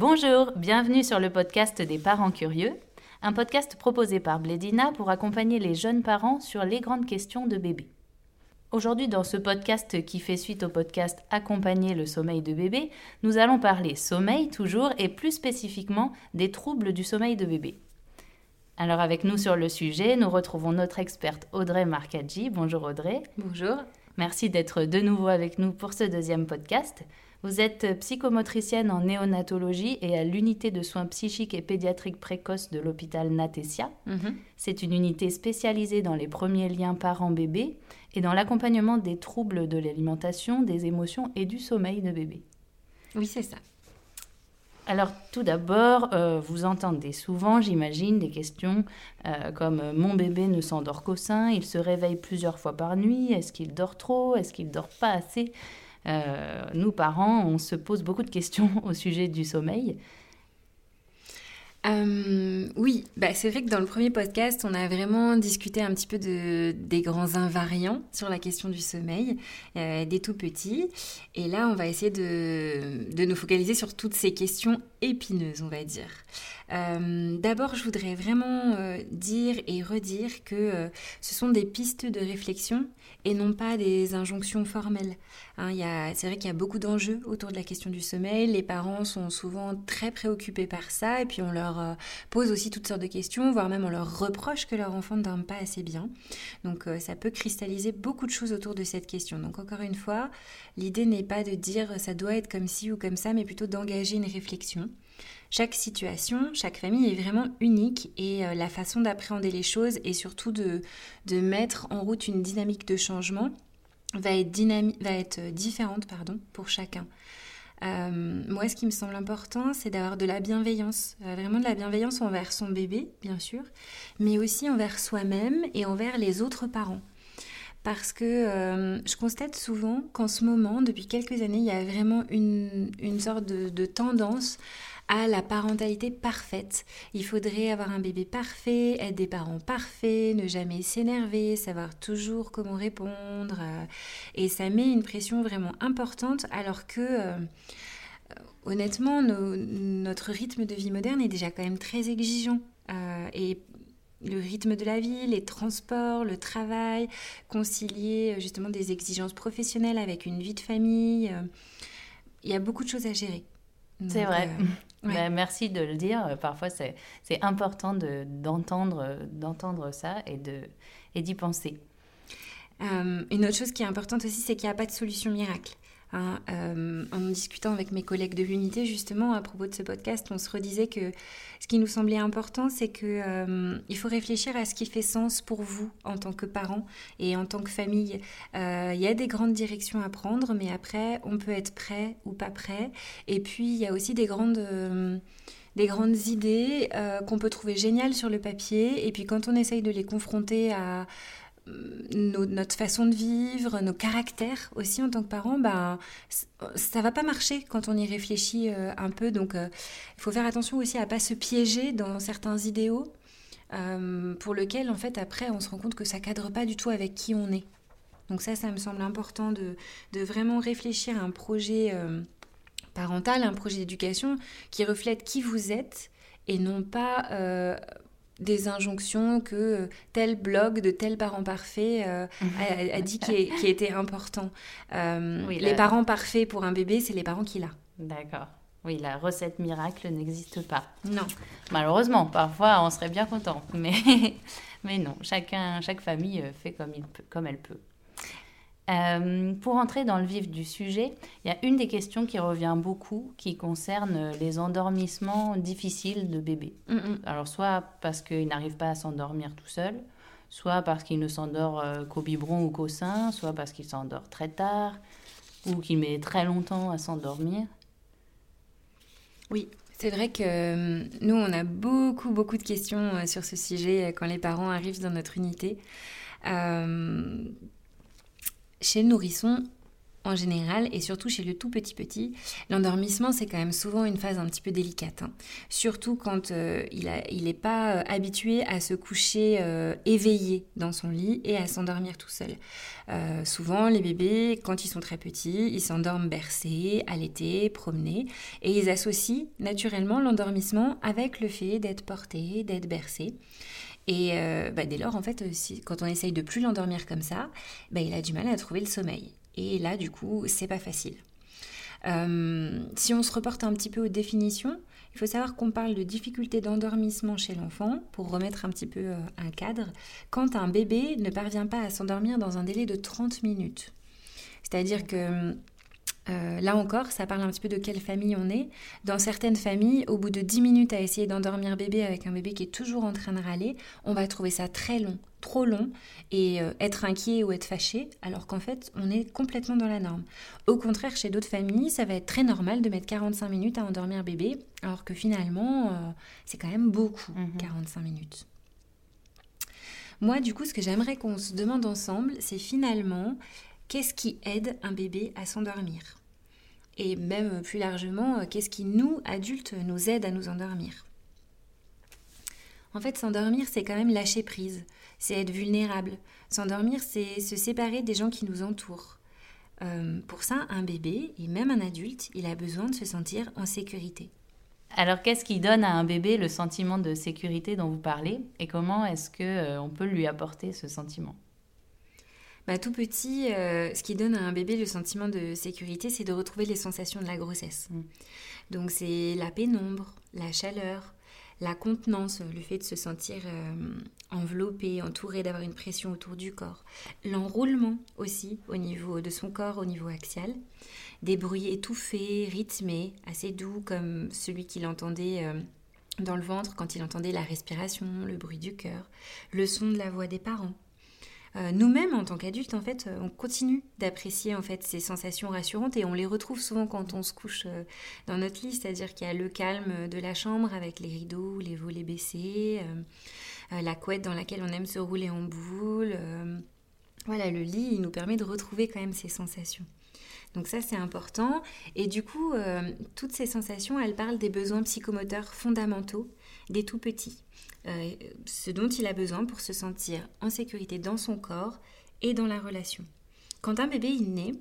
Bonjour, bienvenue sur le podcast des parents curieux, un podcast proposé par Blédina pour accompagner les jeunes parents sur les grandes questions de bébé. Aujourd'hui, dans ce podcast qui fait suite au podcast Accompagner le sommeil de bébé, nous allons parler sommeil toujours et plus spécifiquement des troubles du sommeil de bébé. Alors avec nous sur le sujet, nous retrouvons notre experte Audrey Marcaggi. Bonjour Audrey. Bonjour. Merci d'être de nouveau avec nous pour ce deuxième podcast. Vous êtes psychomotricienne en néonatologie et à l'unité de soins psychiques et pédiatriques précoces de l'hôpital Natesia. Mhm. C'est une unité spécialisée dans les premiers liens parents-bébés et dans l'accompagnement des troubles de l'alimentation, des émotions et du sommeil de bébé. Oui, c'est ça. Alors tout d'abord, euh, vous entendez souvent, j'imagine, des questions euh, comme mon bébé ne s'endort qu'au sein, il se réveille plusieurs fois par nuit, est-ce qu'il dort trop, est-ce qu'il dort pas assez? Nous parents, on se pose beaucoup de questions au sujet du sommeil. Euh, oui, bah c'est vrai que dans le premier podcast, on a vraiment discuté un petit peu de, des grands invariants sur la question du sommeil, euh, des tout petits. Et là, on va essayer de, de, nous focaliser sur toutes ces questions épineuses, on va dire. Euh, D'abord, je voudrais vraiment euh, dire et redire que euh, ce sont des pistes de réflexion et non pas des injonctions formelles. Hein, c'est vrai qu'il y a beaucoup d'enjeux autour de la question du sommeil. Les parents sont souvent très préoccupés par ça et puis on leur euh, pose aussi toutes sortes de questions, voire même on leur reproche que leur enfant ne dorme pas assez bien. Donc euh, ça peut cristalliser beaucoup de choses autour de cette question. Donc encore une fois, l'idée n'est pas de dire ça doit être comme ci ou comme ça, mais plutôt d'engager une réflexion. Chaque situation, chaque famille est vraiment unique et euh, la façon d'appréhender les choses et surtout de, de mettre en route une dynamique de changement va être, va être euh, différente pardon, pour chacun. Euh, moi, ce qui me semble important, c'est d'avoir de la bienveillance, vraiment de la bienveillance envers son bébé, bien sûr, mais aussi envers soi-même et envers les autres parents. Parce que je constate souvent qu'en ce moment, depuis quelques années, il y a vraiment une, une sorte de tendance à la parentalité parfaite. Il faudrait avoir un bébé parfait, être des parents parfaits, ne jamais s'énerver, savoir toujours comment répondre. Euh, et ça met une pression vraiment importante alors que... Euh, honnêtement, notre rythme de vie moderne est déjà quand même très exigeant. Euh, et le rythme de la vie, les transports, le travail, concilier justement des exigences professionnelles avec une vie de famille, il y a beaucoup de choses à gérer. C'est vrai. Ben, merci de le dire. Parfois, c'est important d'entendre d'entendre ça et d'y et penser. Euh, une autre chose qui est importante aussi, c'est qu'il n'y a pas de solution miracle. Hein, euh, en discutant avec mes collègues de l'unité justement à propos de ce podcast, on se redisait que ce qui nous semblait important, c'est que euh, faut réfléchir à ce qui fait sens pour vous en tant que parents et en tant que famille. Euh, il y a des grandes directions à prendre, mais après, on peut être prêt ou pas prêt. Et puis, il y a aussi des grandes des grandes idées qu'on peut trouver géniales sur le papier, et puis quand on essaye de les confronter à notre façon de vivre, nos caractères aussi en tant que parents, ben, ça va pas marcher quand on y réfléchit euh, un peu. Donc, euh, il faut faire attention aussi à pas se piéger dans certains idéaux euh, pour lesquels, en fait, après, on se rend compte que ça cadre pas du tout avec qui on est. Donc ça, ça me semble important de, de vraiment réfléchir à un projet parental, un projet d'éducation qui reflète qui vous êtes et non pas des injonctions que tel blog de tel parent parfait euh, a, dit qui, était important. Euh, les parents parfaits pour un bébé, c'est les parents qu'il a. D'accord. Oui, la recette miracle n'existe pas. Non. Malheureusement, parfois on serait bien content, mais, mais non, chacun, chaque famille fait comme, il peut, comme elle peut. Euh, pour entrer dans le vif du sujet, il y a une des questions qui revient beaucoup qui concerne les endormissements difficiles de bébés. Mm, mm. Alors soit parce qu'il n'arrive pas à s'endormir tout seul, soit parce qu'il ne s'endort euh, qu'au biberon ou qu'au sein, soit parce qu'il s'endort très tard ou qu'il met très longtemps à s'endormir. Oui, c'est vrai que euh, nous, on a beaucoup, beaucoup de questions sur ce sujet quand les parents arrivent dans notre unité. Chez le nourrisson, en général, et surtout chez le tout petit petit, l'endormissement c'est quand même souvent une phase un petit peu délicate. Hein. Surtout quand euh, il n'est pas euh, habitué à se coucher euh, éveillé dans son lit et à s'endormir tout seul. souvent les bébés, quand ils sont très petits, ils s'endorment bercés, allaités, promenés, et ils associent naturellement l'endormissement avec le fait d'être porté, d'être bercé. Et bah, dès lors, en fait, quand on essaye de plus l'endormir comme ça, bah, il a du mal à trouver le sommeil. Et là, du coup, c'est pas facile. Euh, si on se reporte un petit peu aux définitions, il faut savoir qu'on parle de difficulté d'endormissement chez l'enfant, pour remettre un petit peu euh, un cadre, quand un bébé ne parvient pas à s'endormir dans un délai de 30 minutes. C'est-à-dire que euh, là encore, ça parle un petit peu de quelle famille on est. Dans certaines familles, au bout de 10 minutes à essayer d'endormir bébé avec un bébé qui est toujours en train de râler, on va trouver ça très long, trop long, et euh, être inquiet ou être fâché, alors qu'en fait, on est complètement dans la norme. Au contraire, chez d'autres familles, ça va être très normal de mettre 45 minutes à endormir bébé, alors que finalement, euh, c'est quand même beaucoup, 45 mhm. minutes. Moi, du coup, ce que j'aimerais qu'on se demande ensemble, c'est finalement qu'est-ce qui aide un bébé à s'endormir? Et même plus largement, euh, qu'est-ce qui, nous, adultes, nous aide à nous endormir En fait, s'endormir, c'est quand même lâcher prise, c'est être vulnérable. S'endormir, c'est se séparer des gens qui nous entourent. Euh, pour ça, un bébé, et même un adulte, il a besoin de se sentir en sécurité. Alors, qu'est-ce qui donne à un bébé le sentiment de sécurité dont vous parlez et comment est-ce que euh, on peut lui apporter ce sentiment? Bah, tout petit, euh, ce qui donne à un bébé le sentiment de sécurité, c'est de retrouver les sensations de la grossesse. Mm. Donc c'est la pénombre, la chaleur, la contenance, le fait de se sentir euh, enveloppé, entouré, d'avoir une pression autour du corps. L'enroulement aussi au niveau de son corps, au niveau axial. Des bruits étouffés, rythmés, assez doux comme celui qu'il entendait euh, dans le ventre quand il entendait la respiration, le bruit du cœur, le son de la voix des parents. Euh, nous-mêmes, en tant qu'adultes, en fait, euh, on continue d'apprécier en fait ces sensations rassurantes et on les retrouve souvent quand on se couche euh, dans notre lit, c'est-à-dire qu'il y a le calme de la chambre avec les rideaux, les volets baissés, la couette dans laquelle on aime se rouler en boule. voilà, le lit, il nous permet de retrouver quand même ces sensations. Donc ça, c'est important. Et du coup, toutes ces sensations, elles parlent des besoins psychomoteurs fondamentaux des tout petits. Euh, ce dont il a besoin pour se sentir en sécurité dans son corps et dans la relation. Quand un bébé est né,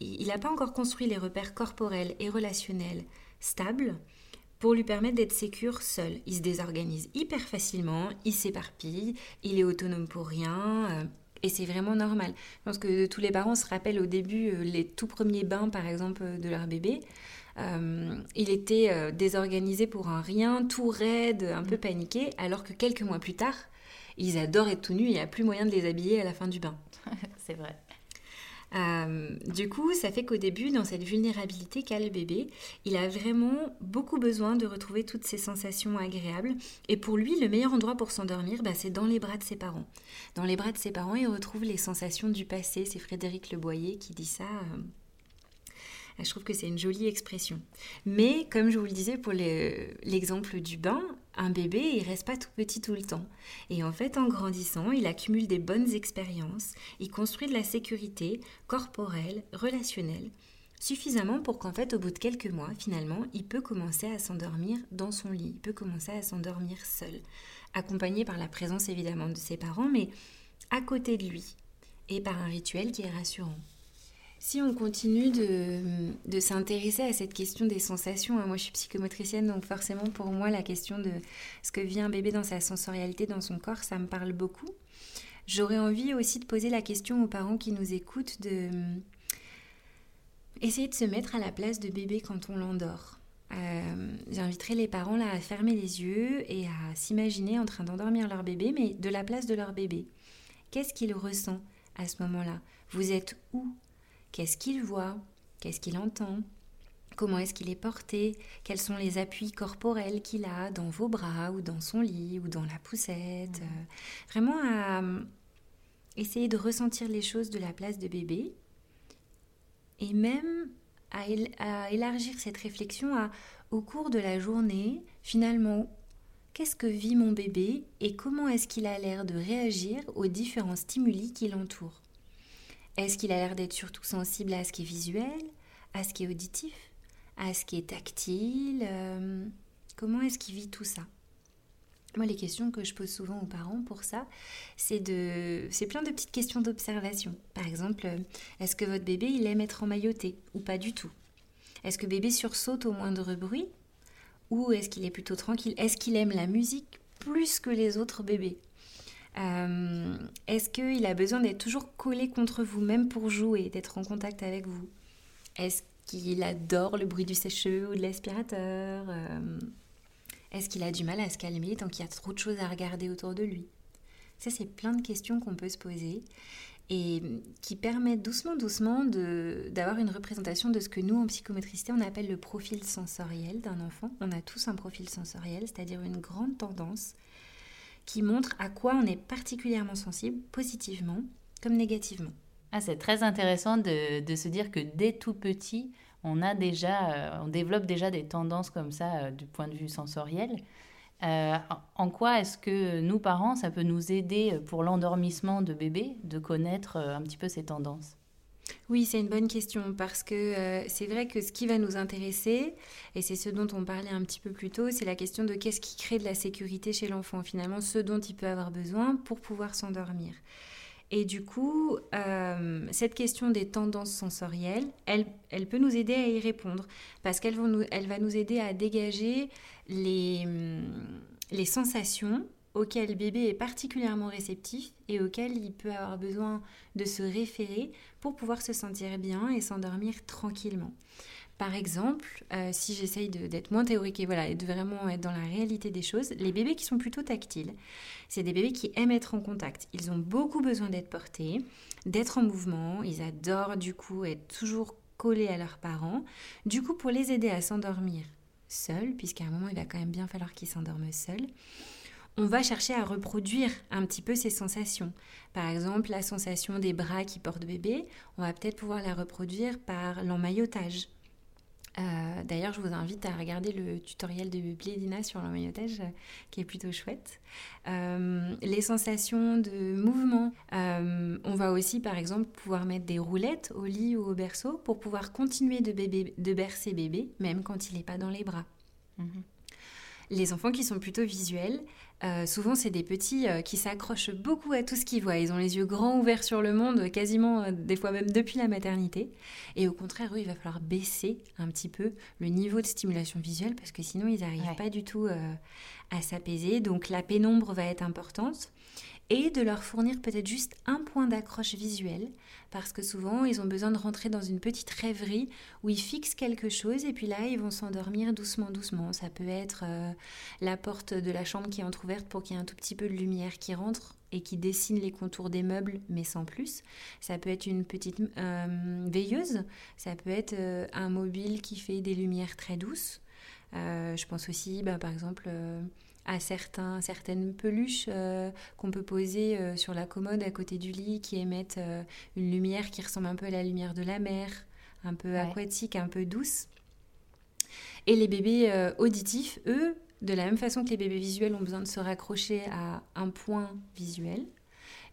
il n'a pas encore construit les repères corporels et relationnels stables pour lui permettre d'être sécure seul. Il se désorganise hyper facilement, il s'éparpille, il est autonome pour rien. Euh, et c'est vraiment normal. Je pense que tous les parents se rappellent au début euh, les tout premiers bains, par exemple, de leur bébé. Euh, il était euh, désorganisé pour un rien, tout raide, un peu mm. paniqué, alors que quelques mois plus tard, ils adorent être tout nus et il n'y a plus moyen de les habiller à la fin du bain. C'est vrai. Euh, du coup, ça fait qu'au début, dans cette vulnérabilité qu'a le bébé, il a vraiment beaucoup besoin de retrouver toutes ces sensations agréables. Et pour lui, le meilleur endroit pour s'endormir, bah, c'est dans les bras de ses parents. Dans les bras de ses parents, il retrouve les sensations du passé. C'est Frédéric Leboyer qui dit ça je trouve que c'est une jolie expression. Mais comme je vous le disais pour l'exemple du bain, un bébé, il reste pas tout petit tout le temps. Et en fait, en grandissant, il accumule des bonnes expériences, il construit de la sécurité corporelle, relationnelle, suffisamment pour qu'en fait, au bout de quelques mois, finalement, il peut commencer à s'endormir dans son lit, il peut commencer à s'endormir seul, accompagné par la présence évidemment de ses parents, mais à côté de lui, et par un rituel qui est rassurant. Si on continue de, s'intéresser à cette question des sensations, hein, moi je suis psychomotricienne, donc forcément pour moi la question de ce que vit un bébé dans sa sensorialité, dans son corps, ça me parle beaucoup. J'aurais envie aussi de poser la question aux parents qui nous écoutent de essayer de se mettre à la place de bébé quand on l'endort. Euh, j'inviterai les parents là à fermer les yeux et à s'imaginer en train d'endormir leur bébé, mais de la place de leur bébé. Qu'est-ce qu'il ressent à ce moment-là? Vous êtes où? Qu'est-ce qu'il voit? Qu'est-ce qu'il entend? Comment est-ce qu'il est porté? Quels sont les appuis corporels qu'il a dans vos bras ou dans son lit ou dans la poussette? Euh, Vraiment à euh, essayer de ressentir les choses de la place de bébé et même à, élargir cette réflexion à, au cours de la journée, finalement, qu'est-ce que vit mon bébé et comment est-ce qu'il a l'air de réagir aux différents stimuli qui l'entourent? Est-ce qu'il a l'air d'être surtout sensible à ce qui est visuel, à ce qui est auditif, à ce qui est tactile euh, Comment est-ce qu'il vit tout ça? Moi, les questions que je pose souvent aux parents pour ça, c'est de, c'est plein de petites questions d'observation. Par exemple, est-ce que votre bébé il aime être emmailloté ou pas du tout? Est-ce que bébé sursaute au moindre bruit? Ou est-ce qu'il est plutôt tranquille? Est-ce qu'il aime la musique plus que les autres bébés? Euh, Est-ce qu'il a besoin d'être toujours collé contre vous, même pour jouer, d'être en contact avec vous? Est-ce qu'il adore le bruit du sèche-cheveux ou de l'aspirateur? Euh, Est-ce qu'il a du mal à se calmer tant qu'il y a trop de choses à regarder autour de lui? Ça, c'est plein de questions qu'on peut se poser et qui permettent doucement, doucement d'avoir une représentation de ce que nous, en psychométricité, on appelle le profil sensoriel d'un enfant. On a tous un profil sensoriel, c'est-à-dire une grande tendance qui montre à quoi on est particulièrement sensible, positivement comme négativement. Ah, c'est très intéressant de, se dire que dès tout petit, on a déjà, euh, on développe déjà des tendances comme ça euh, du point de vue sensoriel. Euh, en quoi est-ce que nous, parents, ça peut nous aider pour l'endormissement de bébé de connaître un petit peu ces tendances? Oui, c'est une bonne question parce que c'est vrai que ce qui va nous intéresser, et c'est ce dont on parlait un petit peu plus tôt, c'est la question de qu'est-ce qui crée de la sécurité chez l'enfant, finalement, ce dont il peut avoir besoin pour pouvoir s'endormir. Et du coup, euh, cette question des tendances sensorielles, elle, elle, peut nous aider à y répondre parce qu'elle elle va nous aider à dégager les, les sensations auxquelles le bébé est particulièrement réceptif et auxquelles il peut avoir besoin de se référer pour pouvoir se sentir bien et s'endormir tranquillement. Par exemple, euh, si j'essaye d'être moins théorique et voilà, de vraiment être dans la réalité des choses, les bébés qui sont plutôt tactiles, c'est des bébés qui aiment être en contact. Ils ont beaucoup besoin d'être portés, d'être en mouvement. Ils adorent du coup être toujours collés à leurs parents. Du coup, pour les aider à s'endormir seuls, puisqu'à un moment il va quand même bien falloir qu'ils s'endorment seuls, on va chercher à reproduire un petit peu ces sensations. Par exemple, la sensation des bras qui portent bébé, on va peut-être pouvoir la reproduire par l'emmaillotage euh, d'ailleurs, je vous invite à regarder le tutoriel de Blédina sur l'emmaillotage, qui est plutôt chouette. Euh, les sensations de mouvement. Euh, on va aussi, par exemple, pouvoir mettre des roulettes au lit ou au berceau pour pouvoir continuer de, bébé, de bercer bébé, même quand il n'est pas dans les bras. Mhm. Les enfants qui sont plutôt visuels, euh, souvent, c'est des petits euh, qui s'accrochent beaucoup à tout ce qu'ils voient. Ils ont les yeux grands ouverts sur le monde, quasiment euh, des fois même depuis la maternité. Et au contraire, eux, il va falloir baisser un petit peu le niveau de stimulation visuelle parce que sinon, ils n'arrivent pas du tout à s'apaiser. Donc, la pénombre va être importante et de leur fournir peut-être juste un point d'accroche visuel, parce que souvent ils ont besoin de rentrer dans une petite rêverie où ils fixent quelque chose et puis là ils vont s'endormir doucement, doucement. Ça peut être euh, la porte de la chambre qui est entr'ouverte pour qu'il y ait un tout petit peu de lumière qui rentre et qui dessine les contours des meubles, mais sans plus. Ça peut être une petite euh, veilleuse, ça peut être euh, un mobile qui fait des lumières très douces. je pense aussi, bah, par exemple, à certains, certaines peluches euh, qu'on peut poser euh, sur la commode à côté du lit qui émettent euh, une lumière qui ressemble un peu à la lumière de la mer, un peu aquatique, un peu douce. Et les bébés auditifs, eux, de la même façon que les bébés visuels ont besoin de se raccrocher à un point visuel,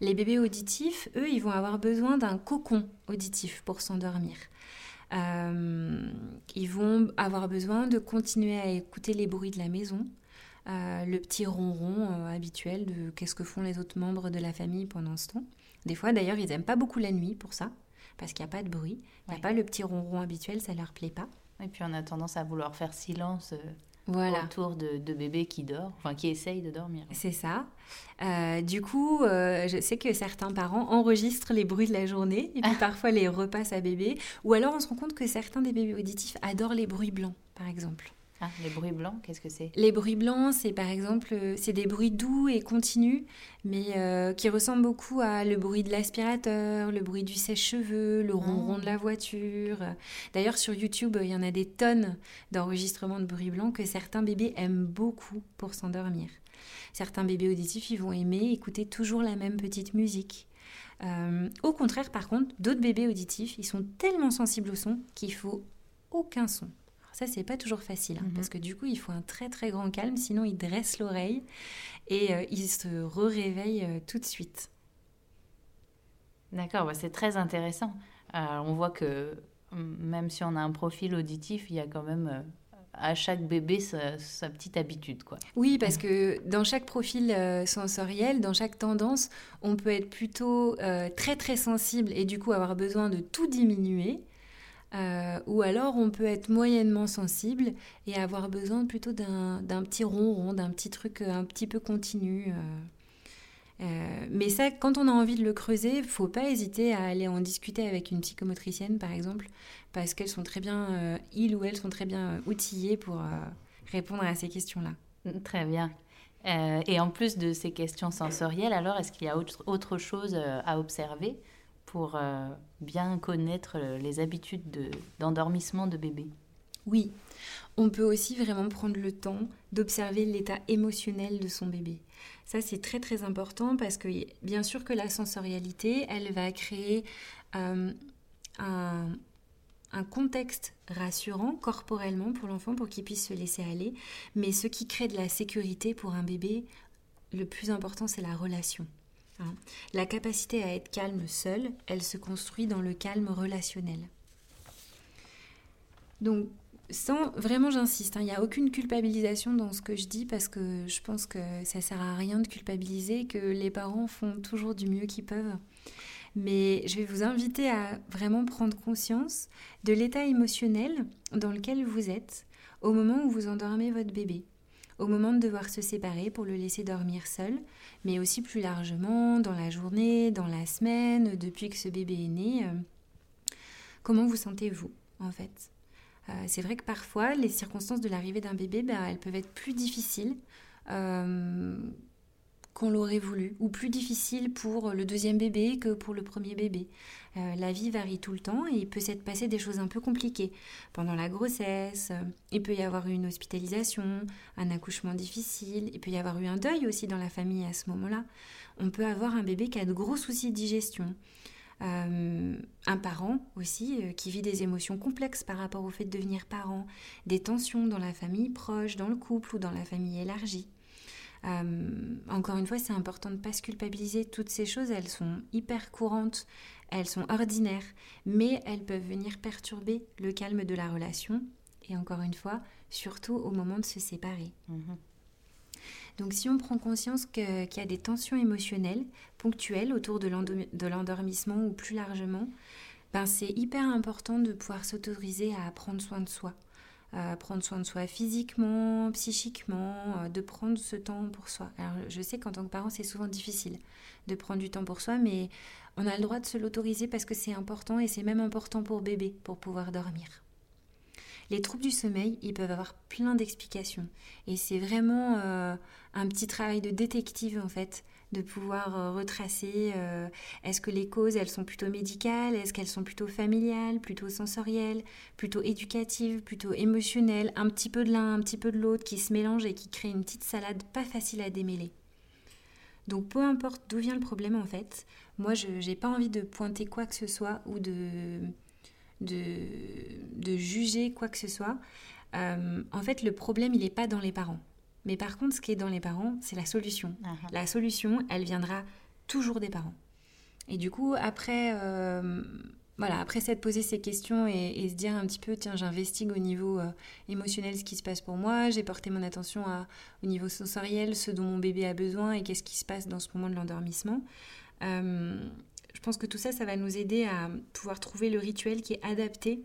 les bébés auditifs, eux, ils vont avoir besoin d'un cocon auditif pour s'endormir. ils vont avoir besoin de continuer à écouter les bruits de la maison, euh, le petit ronron euh, habituel de qu'est-ce que font les autres membres de la famille pendant ce temps. Des fois, d'ailleurs, ils n'aiment pas beaucoup la nuit pour ça, parce qu'il n'y a pas de bruit. Il n'y a pas le petit ronron habituel, ça leur plaît pas. Et puis on a tendance à vouloir faire silence euh, autour de, de, bébés qui dort, enfin qui essayent de dormir. C'est ça. du coup, je sais que certains parents enregistrent les bruits de la journée et puis parfois les repassent à bébé. Ou alors on se rend compte que certains des bébés auditifs adorent les bruits blancs, par exemple. Ah, les bruits blancs, qu'est-ce que c'est? Les bruits blancs, c'est par exemple, euh, c'est des bruits doux et continus, mais euh, qui ressemblent beaucoup à le bruit de l'aspirateur, le bruit du sèche-cheveux, le ronron de la ah. voiture. D'ailleurs, sur YouTube, il y en a des tonnes d'enregistrements de bruits blancs que certains bébés aiment beaucoup pour s'endormir. Certains bébés auditifs, ils vont aimer écouter toujours la même petite musique. Euh, au contraire, par contre, d'autres bébés auditifs, ils sont tellement sensibles au son qu'il faut aucun son. Ça, c'est pas toujours facile, hein, mhm. parce que du coup, il faut un très très grand calme, sinon il dresse l'oreille et euh, il se réveille euh, tout de suite. D'accord, bah, c'est très intéressant. Euh, on voit que même si on a un profil auditif, il y a quand même à chaque bébé sa, petite habitude. Quoi. Oui, parce que dans chaque profil euh, sensoriel, dans chaque tendance, on peut être plutôt très très sensible et du coup avoir besoin de tout diminuer. Ou alors on peut être moyennement sensible et avoir besoin plutôt d'un petit ronron, d'un petit truc un petit peu continu. Euh, mais ça, quand on a envie de le creuser, faut pas hésiter à aller en discuter avec une psychomotricienne, par exemple, parce qu'elles sont très bien, euh, il ou elles sont très bien euh, outillées pour répondre à ces questions-là. Mm, très bien. et en plus de ces questions sensorielles, alors, est-ce qu'il y a autre, autre chose à observer? Pour bien connaître les habitudes d'endormissement de bébé Oui, on peut aussi vraiment prendre le temps d'observer l'état émotionnel de son bébé. Ça, c'est très très important parce que bien sûr que la sensorialité, elle va créer euh, un, contexte rassurant corporellement pour l'enfant pour qu'il puisse se laisser aller. Mais ce qui crée de la sécurité pour un bébé, le plus important, c'est la relation. La capacité à être calme seule, elle se construit dans le calme relationnel. Donc, sans vraiment j'insiste, hein, il n'y a aucune culpabilisation dans ce que je dis parce que je pense que ça sert à rien de culpabiliser, que les parents font toujours du mieux qu'ils peuvent. Mais je vais vous inviter à vraiment prendre conscience de l'état émotionnel dans lequel vous êtes au moment où vous endormez votre bébé, au moment de devoir se séparer pour le laisser dormir seul, mais aussi plus largement dans la journée, dans la semaine, depuis que ce bébé est né. Euh, comment vous sentez-vous en fait? Euh, c'est vrai que parfois, les circonstances de l'arrivée d'un bébé, ben, elles peuvent être plus difficiles euh, qu'on l'aurait voulu, ou plus difficiles pour le deuxième bébé que pour le premier bébé. Euh, la vie varie tout le temps et il peut s'être passé des choses un peu compliquées. Pendant la grossesse, il peut y avoir eu une hospitalisation, un accouchement difficile, il peut y avoir eu un deuil aussi dans la famille à ce moment-là. On peut avoir un bébé qui a de gros soucis de digestion. Euh, un parent aussi euh, qui vit des émotions complexes par rapport au fait de devenir parent, des tensions dans la famille proche, dans le couple ou dans la famille élargie. Euh, encore une fois, c'est important de ne pas se culpabiliser. Toutes ces choses, elles sont hyper courantes, elles sont ordinaires, mais elles peuvent venir perturber le calme de la relation. Et encore une fois, surtout au moment de se séparer. Mhm. Donc si on prend conscience qu'il y a des tensions émotionnelles ponctuelles autour de l'endormissement ou plus largement, ben c'est hyper important de pouvoir s'autoriser à prendre soin de soi, prendre soin de soi physiquement, psychiquement, euh, de prendre ce temps pour soi. Alors je sais qu'en tant que parent c'est souvent difficile de prendre du temps pour soi, mais on a le droit de se l'autoriser parce que c'est important et c'est même important pour bébé pour pouvoir dormir. Les troubles du sommeil, ils peuvent avoir plein d'explications. Et c'est vraiment euh, un petit travail de détective, en fait, de pouvoir euh, retracer euh, est-ce que les causes, elles sont plutôt médicales, est-ce qu'elles sont plutôt familiales, plutôt sensorielles, plutôt éducatives, plutôt émotionnelles, un petit peu de l'un, un petit peu de l'autre, qui se mélangent et qui créent une petite salade pas facile à démêler. Donc peu importe d'où vient le problème en fait, moi je n'ai pas envie de pointer quoi que ce soit ou de de, juger quoi que ce soit. Euh, en fait, le problème, il n'est pas dans les parents. Mais par contre, ce qui est dans les parents, c'est la solution. Ah ah. La solution, elle viendra toujours des parents. Et du coup, après, euh, voilà, après s'être posé ces questions et, se dire un petit peu, tiens, j'investigue au niveau euh, émotionnel ce qui se passe pour moi, j'ai porté mon attention à, au niveau sensoriel, ce dont mon bébé a besoin et qu'est-ce qui se passe dans ce moment de l'endormissement je pense que tout ça, ça va nous aider à pouvoir trouver le rituel qui est adapté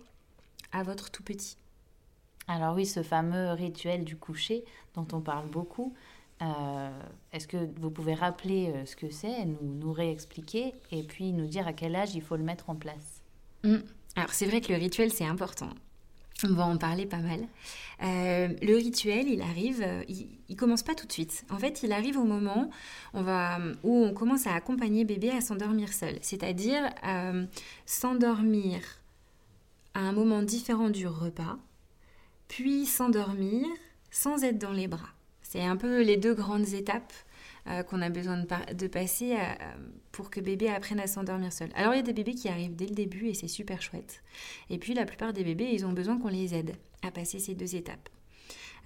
à votre tout petit. Alors oui, ce fameux rituel du coucher dont on parle beaucoup, euh, est-ce que vous pouvez rappeler euh, ce que c'est, nous, réexpliquer et puis nous dire à quel âge il faut le mettre en place? Mmh. Alors c'est vrai que le rituel c'est important. On va en parler pas mal. Euh, le rituel, il arrive, euh, il, commence pas tout de suite. En fait, il arrive au moment où on commence à accompagner bébé à s'endormir seul, c'est-à-dire s'endormir à un moment différent du repas, puis s'endormir sans être dans les bras. C'est un peu les deux grandes étapes euh, qu'on a besoin de, passer euh, pour que bébé apprenne à s'endormir seul. Alors il y a des bébés qui arrivent dès le début et c'est super chouette. Et puis la plupart des bébés, ils ont besoin qu'on les aide à passer ces deux étapes.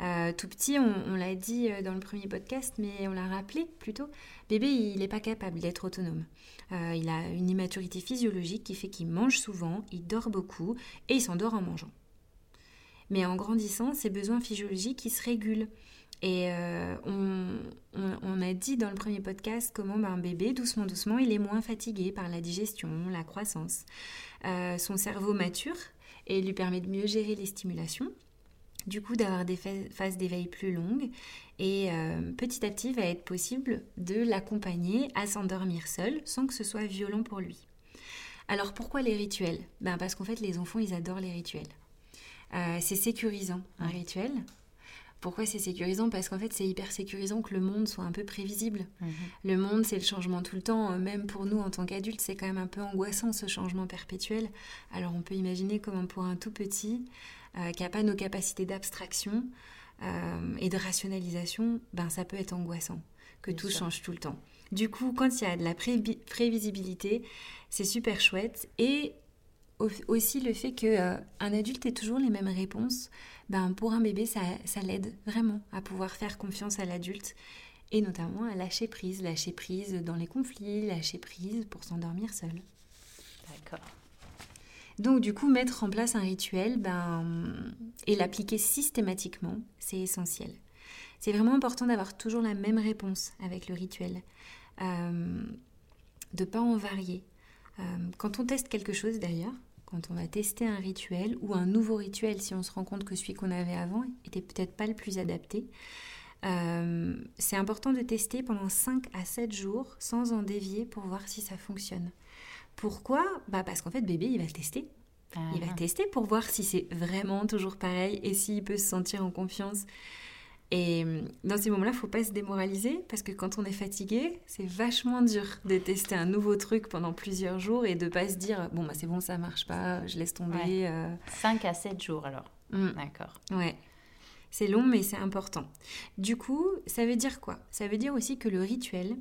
Euh, tout petit, on, l'a dit dans le premier podcast, mais on l'a rappelé plutôt, bébé, il n'est pas capable d'être autonome. il a une immaturité physiologique qui fait qu'il mange souvent, il dort beaucoup et il s'endort en mangeant. Mais en grandissant, ses besoins physiologiques, ils se régulent. Et euh, on, a dit dans le premier podcast comment ben, un bébé, doucement, doucement, il est moins fatigué par la digestion, la croissance. Euh, son cerveau mature et lui permet de mieux gérer les stimulations. Du coup, d'avoir des phases d'éveil plus longues. Et euh, petit à petit, va être possible de l'accompagner à s'endormir seul sans que ce soit violent pour lui. Alors pourquoi les rituels? Ben, Parce qu'en fait, les enfants, ils adorent les rituels. C'est sécurisant, un rituel. Pourquoi c'est sécurisant? Parce qu'en fait, c'est hyper sécurisant que le monde soit un peu prévisible. Mhm. Le monde, c'est le changement tout le temps. Euh, même pour nous, en tant qu'adultes, c'est quand même un peu angoissant, ce changement perpétuel. Alors, on peut imaginer comment pour un tout petit, euh, qui n'a pas nos capacités d'abstraction euh, et de rationalisation, ben, ça peut être angoissant, que tout change tout le temps. Du coup, quand il y a de la prévisibilité, c'est super chouette. Et aussi le fait qu'un adulte ait toujours les mêmes réponses ben, pour un bébé, ça, l'aide vraiment à pouvoir faire confiance à l'adulte et notamment à lâcher prise, lâcher prise dans les conflits, lâcher prise pour s'endormir seul. D'accord. Donc du coup, mettre en place un rituel ben, et l'appliquer systématiquement, c'est essentiel. C'est vraiment important d'avoir toujours la même réponse avec le rituel, euh, de pas en varier. Euh, quand on teste quelque chose d'ailleurs, quand on va tester un rituel ou un nouveau rituel, si on se rend compte que celui qu'on avait avant était peut-être pas le plus adapté, euh, c'est important de tester pendant 5 à 7 jours sans en dévier pour voir si ça fonctionne. Pourquoi? Bah Parce qu'en fait, bébé, il va tester. Il va ah. tester pour voir si c'est vraiment toujours pareil et s'il peut se sentir en confiance. Et euh, dans ces moments-là, il faut pas se démoraliser parce que quand on est fatigué, c'est vachement dur de tester un nouveau truc pendant plusieurs jours et de pas se dire bon bah c'est bon ça marche pas, je laisse tomber. 5 euh. à 7 jours alors. Mm. D'accord. Ouais. C'est long mais c'est important. Du coup, ça veut dire quoi? Ça veut dire aussi que le rituel,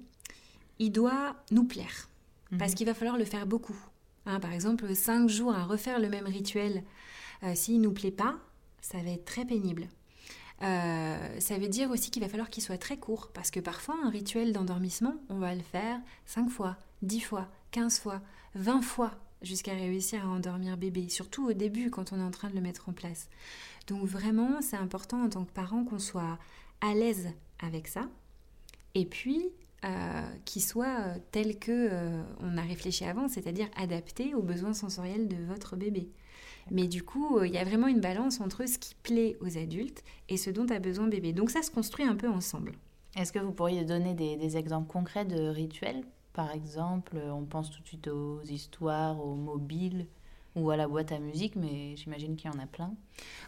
il doit nous plaire parce mhm. qu'il va falloir le faire beaucoup. Hein, par exemple, 5 jours à refaire le même rituel, euh, s'il nous plaît pas, ça va être très pénible. Euh, ça veut dire aussi qu'il va falloir qu'il soit très court, parce que parfois un rituel d'endormissement, on va le faire 5 fois, 10 fois, 15 fois, 20 fois, jusqu'à réussir à endormir bébé, surtout au début quand on est en train de le mettre en place. Donc vraiment, c'est important en tant que parent qu'on soit à l'aise avec ça, et puis euh, qu'il soit euh, tel que on a réfléchi avant, c'est-à-dire adapté aux besoins sensoriels de votre bébé. Mais du coup, euh, il y a vraiment une balance entre ce qui plaît aux adultes et ce dont a besoin bébé. Donc ça se construit un peu ensemble. Est-ce que vous pourriez donner des, exemples concrets de rituels? Par exemple, on pense tout de suite aux histoires, aux mobiles ou à la boîte à musique, mais j'imagine qu'il y en a plein.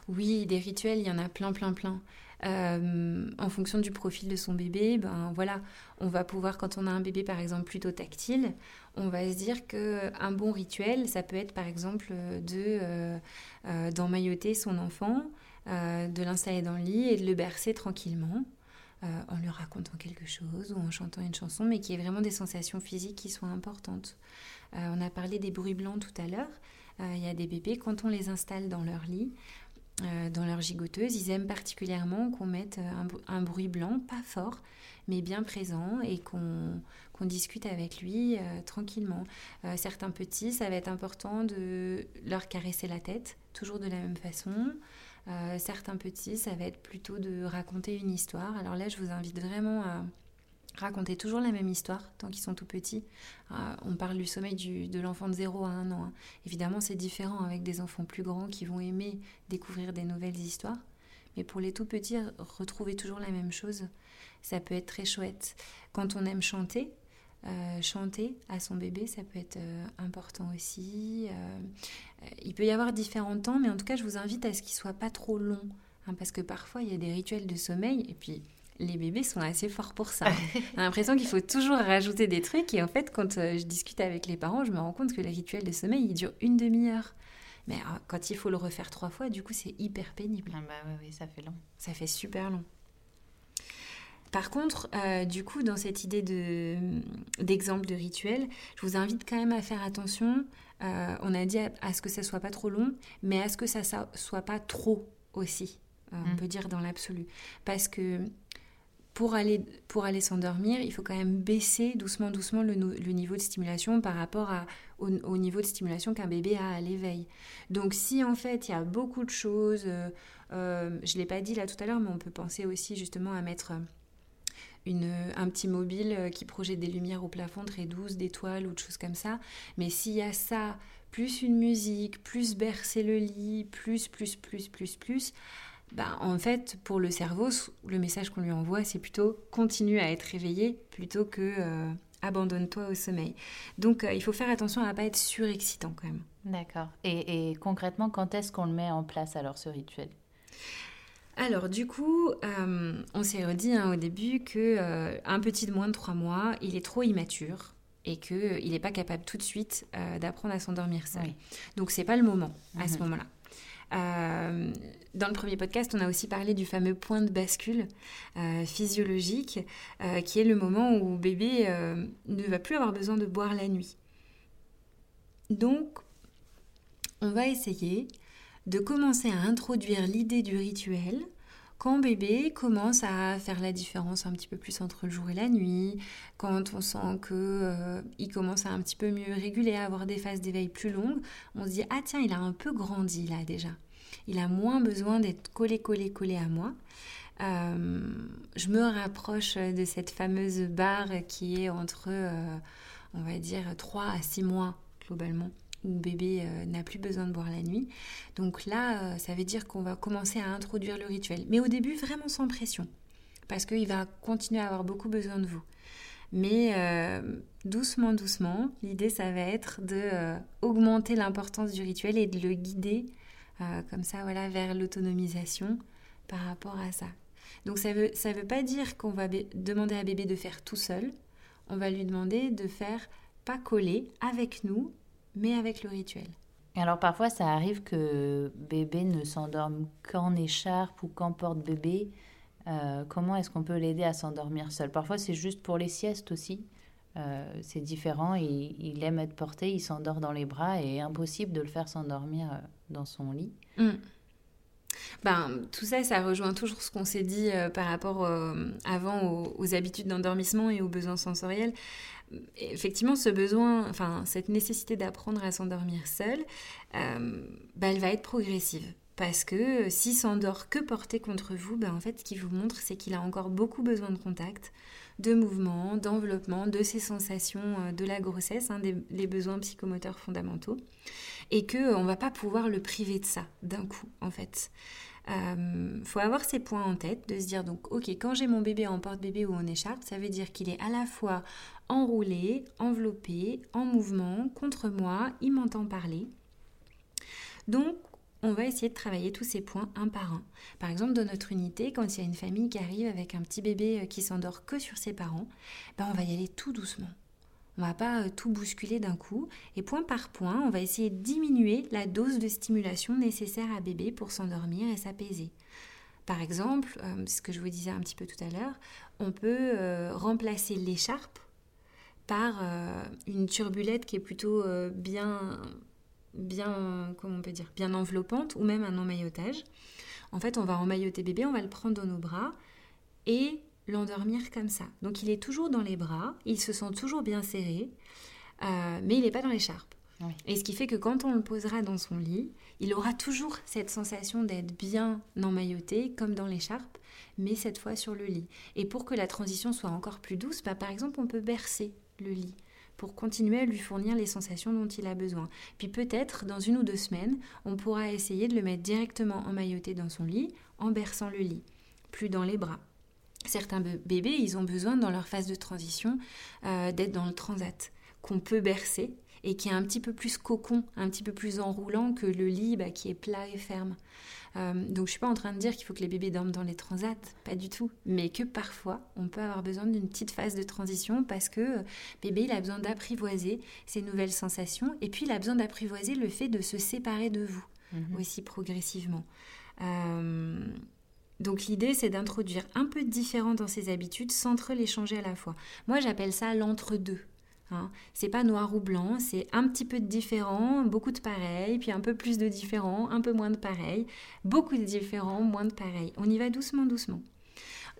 Oui, des rituels, il y en a plein, plein, plein. Euh, en fonction du profil de son bébé, ben voilà, on va pouvoir, quand on a un bébé par exemple plutôt tactile, on va se dire que un bon rituel, ça peut être par exemple de euh, euh, d'emmailloter son enfant, de l'installer dans le lit et de le bercer tranquillement. en lui racontant quelque chose ou en chantant une chanson, mais qui est vraiment des sensations physiques qui soient importantes. on a parlé des bruits blancs tout à l'heure. Il y a des bébés, quand on les installe dans leur lit, euh, dans leur gigoteuse. Ils aiment particulièrement qu'on mette euh, un, bruit blanc, pas fort, mais bien présent et qu'on discute avec lui euh, tranquillement. certains petits, ça va être important de leur caresser la tête, toujours de la même façon. certains petits, ça va être plutôt de raconter une histoire. Alors là, je vous invite vraiment à raconter toujours la même histoire tant qu'ils sont tout petits. Euh, on parle du sommeil de l'enfant de 0 à 1 an. Hein. Évidemment, c'est différent avec des enfants plus grands qui vont aimer découvrir des nouvelles histoires. Mais pour les tout petits, retrouver toujours la même chose, ça peut être très chouette. Quand on aime chanter, euh, chanter à son bébé, ça peut être euh, important aussi. il peut y avoir différents temps, mais en tout cas, je vous invite à ce qu'il soit pas trop long. Hein, parce que parfois, il y a des rituels de sommeil, et puis les bébés sont assez forts pour ça. J'ai l'impression qu'il faut toujours rajouter des trucs. Et en fait, quand euh, je discute avec les parents, je me rends compte que les rituels de sommeil, ils durent une demi-heure. Mais euh, quand il faut le refaire trois fois, du coup, c'est hyper pénible. Ah bah oui, ça fait long. Ça fait super long. Par contre, euh, du coup, dans cette idée d'exemple de, rituel, je vous invite quand même à faire attention. on a dit à, ce que ça soit pas trop long, mais à ce que ça, ça soit pas trop aussi. on mm. peut dire dans l'absolu. Parce que pour aller, pour aller s'endormir, il faut quand même baisser doucement, doucement le, niveau de stimulation par rapport à, au, niveau de stimulation qu'un bébé a à l'éveil. Donc si en fait il y a beaucoup de choses, euh, euh, je ne l'ai pas dit là tout à l'heure, mais on peut penser aussi justement à mettre une, un petit mobile qui projette des lumières au plafond très douces, d'étoiles ou de choses comme ça. Mais s'il y a ça, plus une musique, plus bercer le lit, plus, plus, plus, plus, plus, bah, en fait, pour le cerveau, le message qu'on lui envoie, c'est plutôt continue à être réveillé plutôt que euh, abandonne-toi au sommeil. Donc, euh, il faut faire attention à ne pas être surexcitant quand même. D'accord. Et, concrètement, quand est-ce qu'on le met en place alors ce rituel? Alors du coup, euh, on s'est redit hein, au début que un petit de moins de trois mois, il est trop immature et qu'il n'est pas capable tout de suite d'apprendre à s'endormir seul. Donc, Donc c'est pas le moment à ce mhm. moment-là. Euh, dans le premier podcast, on a aussi parlé du fameux point de bascule euh, physiologique, euh, qui est le moment où bébé ne va plus avoir besoin de boire la nuit. Donc, on va essayer de commencer à introduire l'idée du rituel quand bébé commence à faire la différence un petit peu plus entre le jour et la nuit, quand on sent que il commence à un petit peu mieux réguler, à avoir des phases d'éveil plus longues, on se dit ah tiens il a un peu grandi là déjà. Il a moins besoin d'être collé collé collé à moi. Euh, je me rapproche de cette fameuse barre qui est entre, euh, on va dire, 3 à 6 mois globalement où bébé euh, n'a plus besoin de boire la nuit. Donc là, euh, ça veut dire qu'on va commencer à introduire le rituel. Mais au début, vraiment sans pression, parce qu'il va continuer à avoir beaucoup besoin de vous. Mais euh, doucement, doucement, l'idée, ça va être de augmenter l'importance du rituel et de le guider comme ça, voilà, vers l'autonomisation par rapport à ça. Donc ça veut, ça veut pas dire qu'on va demander à bébé de faire tout seul. On va lui demander de faire pas coller avec nous mais avec le rituel. Alors parfois ça arrive que bébé ne s'endorme qu'en écharpe ou qu'en porte-bébé. Euh, comment est-ce qu'on peut l'aider à s'endormir seul? Parfois c'est juste pour les siestes aussi. Euh, c'est différent, il, il, aime être porté, il s'endort dans les bras et impossible de le faire s'endormir euh, dans son lit. Mm. Ben, tout ça, ça rejoint toujours ce qu'on s'est dit par rapport avant aux, aux habitudes d'endormissement et aux besoins sensoriels effectivement, ce besoin, enfin, cette nécessité d'apprendre à s'endormir seul, euh, bah, elle va être progressive. Parce que s'il s'endort que porté contre vous, bah, en fait, ce qu'il vous montre, c'est qu'il a encore beaucoup besoin de contact, de mouvement, d'enveloppement, de ces sensations euh, de la grossesse, hein, des, besoins psychomoteurs fondamentaux, et qu'on ne va pas pouvoir le priver de ça d'un coup, en fait. Il euh, faut avoir ces points en tête, de se dire donc, ok, quand j'ai mon bébé en porte-bébé ou en écharpe, ça veut dire qu'il est à la fois enroulé, enveloppé, en mouvement, contre moi, il m'entend parler. Donc, on va essayer de travailler tous ces points un par un. Par exemple, dans notre unité, quand il y a une famille qui arrive avec un petit bébé euh, qui s'endort que sur ses parents, ben on va y aller tout doucement. On va pas euh, tout bousculer d'un coup. Et point par point, on va essayer de diminuer la dose de stimulation nécessaire à bébé pour s'endormir et s'apaiser. Par exemple, euh, ce que je vous disais un petit peu tout à l'heure, on peut remplacer l'écharpe par une turbulette qui est plutôt bien, bien, comment on peut dire, bien enveloppante ou même un emmaillotage. En fait, on va emmailloter bébé, on va le prendre dans nos bras et l'endormir comme ça. Donc il est toujours dans les bras, il se sent toujours bien serré, euh, mais il n'est pas dans l'écharpe. Et ce qui fait que quand on le posera dans son lit, il aura toujours cette sensation d'être bien emmailloté, comme dans l'écharpe, mais cette fois sur le lit. Et pour que la transition soit encore plus douce, bah, par exemple, on peut bercer le lit pour continuer à lui fournir les sensations dont il a besoin. Puis peut-être, dans une ou deux semaines, on pourra essayer de le mettre directement emmailloté dans son lit, en berçant le lit, plus dans les bras. Certains bébés, ils ont besoin, dans leur phase de transition, euh, d'être dans le transat, qu'on peut bercer, et qui est un petit peu plus cocon, un petit peu plus enroulant que le lit bah, qui est plat et ferme. Euh, donc je suis pas en train de dire qu'il faut que les bébés dorment dans les transats, pas du tout, mais que parfois on peut avoir besoin d'une petite phase de transition parce que euh, bébé il a besoin d'apprivoiser ces nouvelles sensations et puis il a besoin d'apprivoiser le fait de se séparer de vous mhm. aussi progressivement. Euh, donc l'idée, c'est d'introduire un peu de différent dans ses habitudes sans trop les changer à la fois. Moi, j'appelle ça l'entre-deux. Hein. C'est pas noir ou blanc, c'est un petit peu de différent, beaucoup de pareil, puis un peu plus de différent, un peu moins de pareil, beaucoup de différent, moins de pareil. On y va doucement, doucement.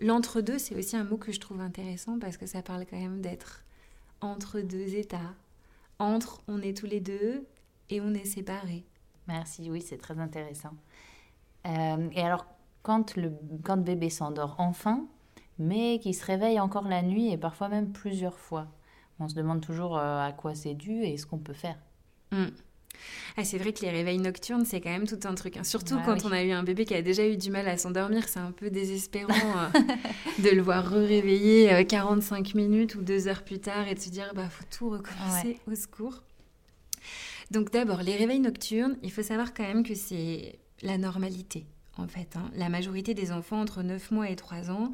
L'entre-deux, c'est aussi un mot que je trouve intéressant parce que ça parle quand même d'être entre deux états. Entre, on est tous les deux et on est séparés. Merci, oui, c'est très intéressant. Euh, et alors, quand le quand bébé s'endort enfin, mais qu'il se réveille encore la nuit et parfois même plusieurs fois, on se demande toujours euh, à quoi c'est dû et ce qu'on peut faire. Hmm. Ah, c'est vrai que les réveils nocturnes, c'est quand même tout un truc. Hein. Surtout bah quand on a eu un bébé qui a déjà eu du mal à s'endormir, c'est un peu désespérant euh, de le voir réveiller 45 minutes ou deux heures plus tard et de se dire bah faut tout recommencer au secours. Donc d'abord, les réveils nocturnes, il faut savoir quand même que c'est la normalité. En fait, hein. la majorité des enfants entre 9 mois et 3 ans,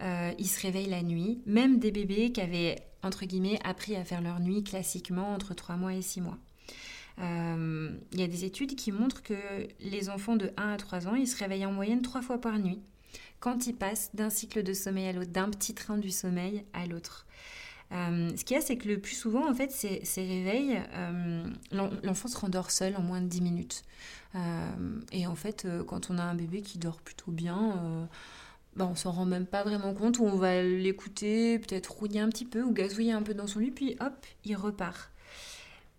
euh, ils se réveillent la nuit. Même des bébés qui avaient, entre guillemets, appris à faire leur nuit classiquement entre 3 mois et 6 mois. Euh, il y a des études qui montrent que les enfants de 1 à 3 ans, ils se réveillent en moyenne 3 fois par nuit quand ils passent d'un cycle de sommeil à l'autre, d'un petit train du sommeil à l'autre. Euh, ce qu'il y a, c'est que le plus souvent, en fait, ces, réveils, euh, l'enfant se rendort seul en moins de 10 minutes. Euh, et en fait, quand on a un bébé qui dort plutôt bien, bah, on s'en rend même pas vraiment compte, on va l'écouter, peut-être rouiller un petit peu, ou gazouiller un peu dans son lit, puis hop, il repart.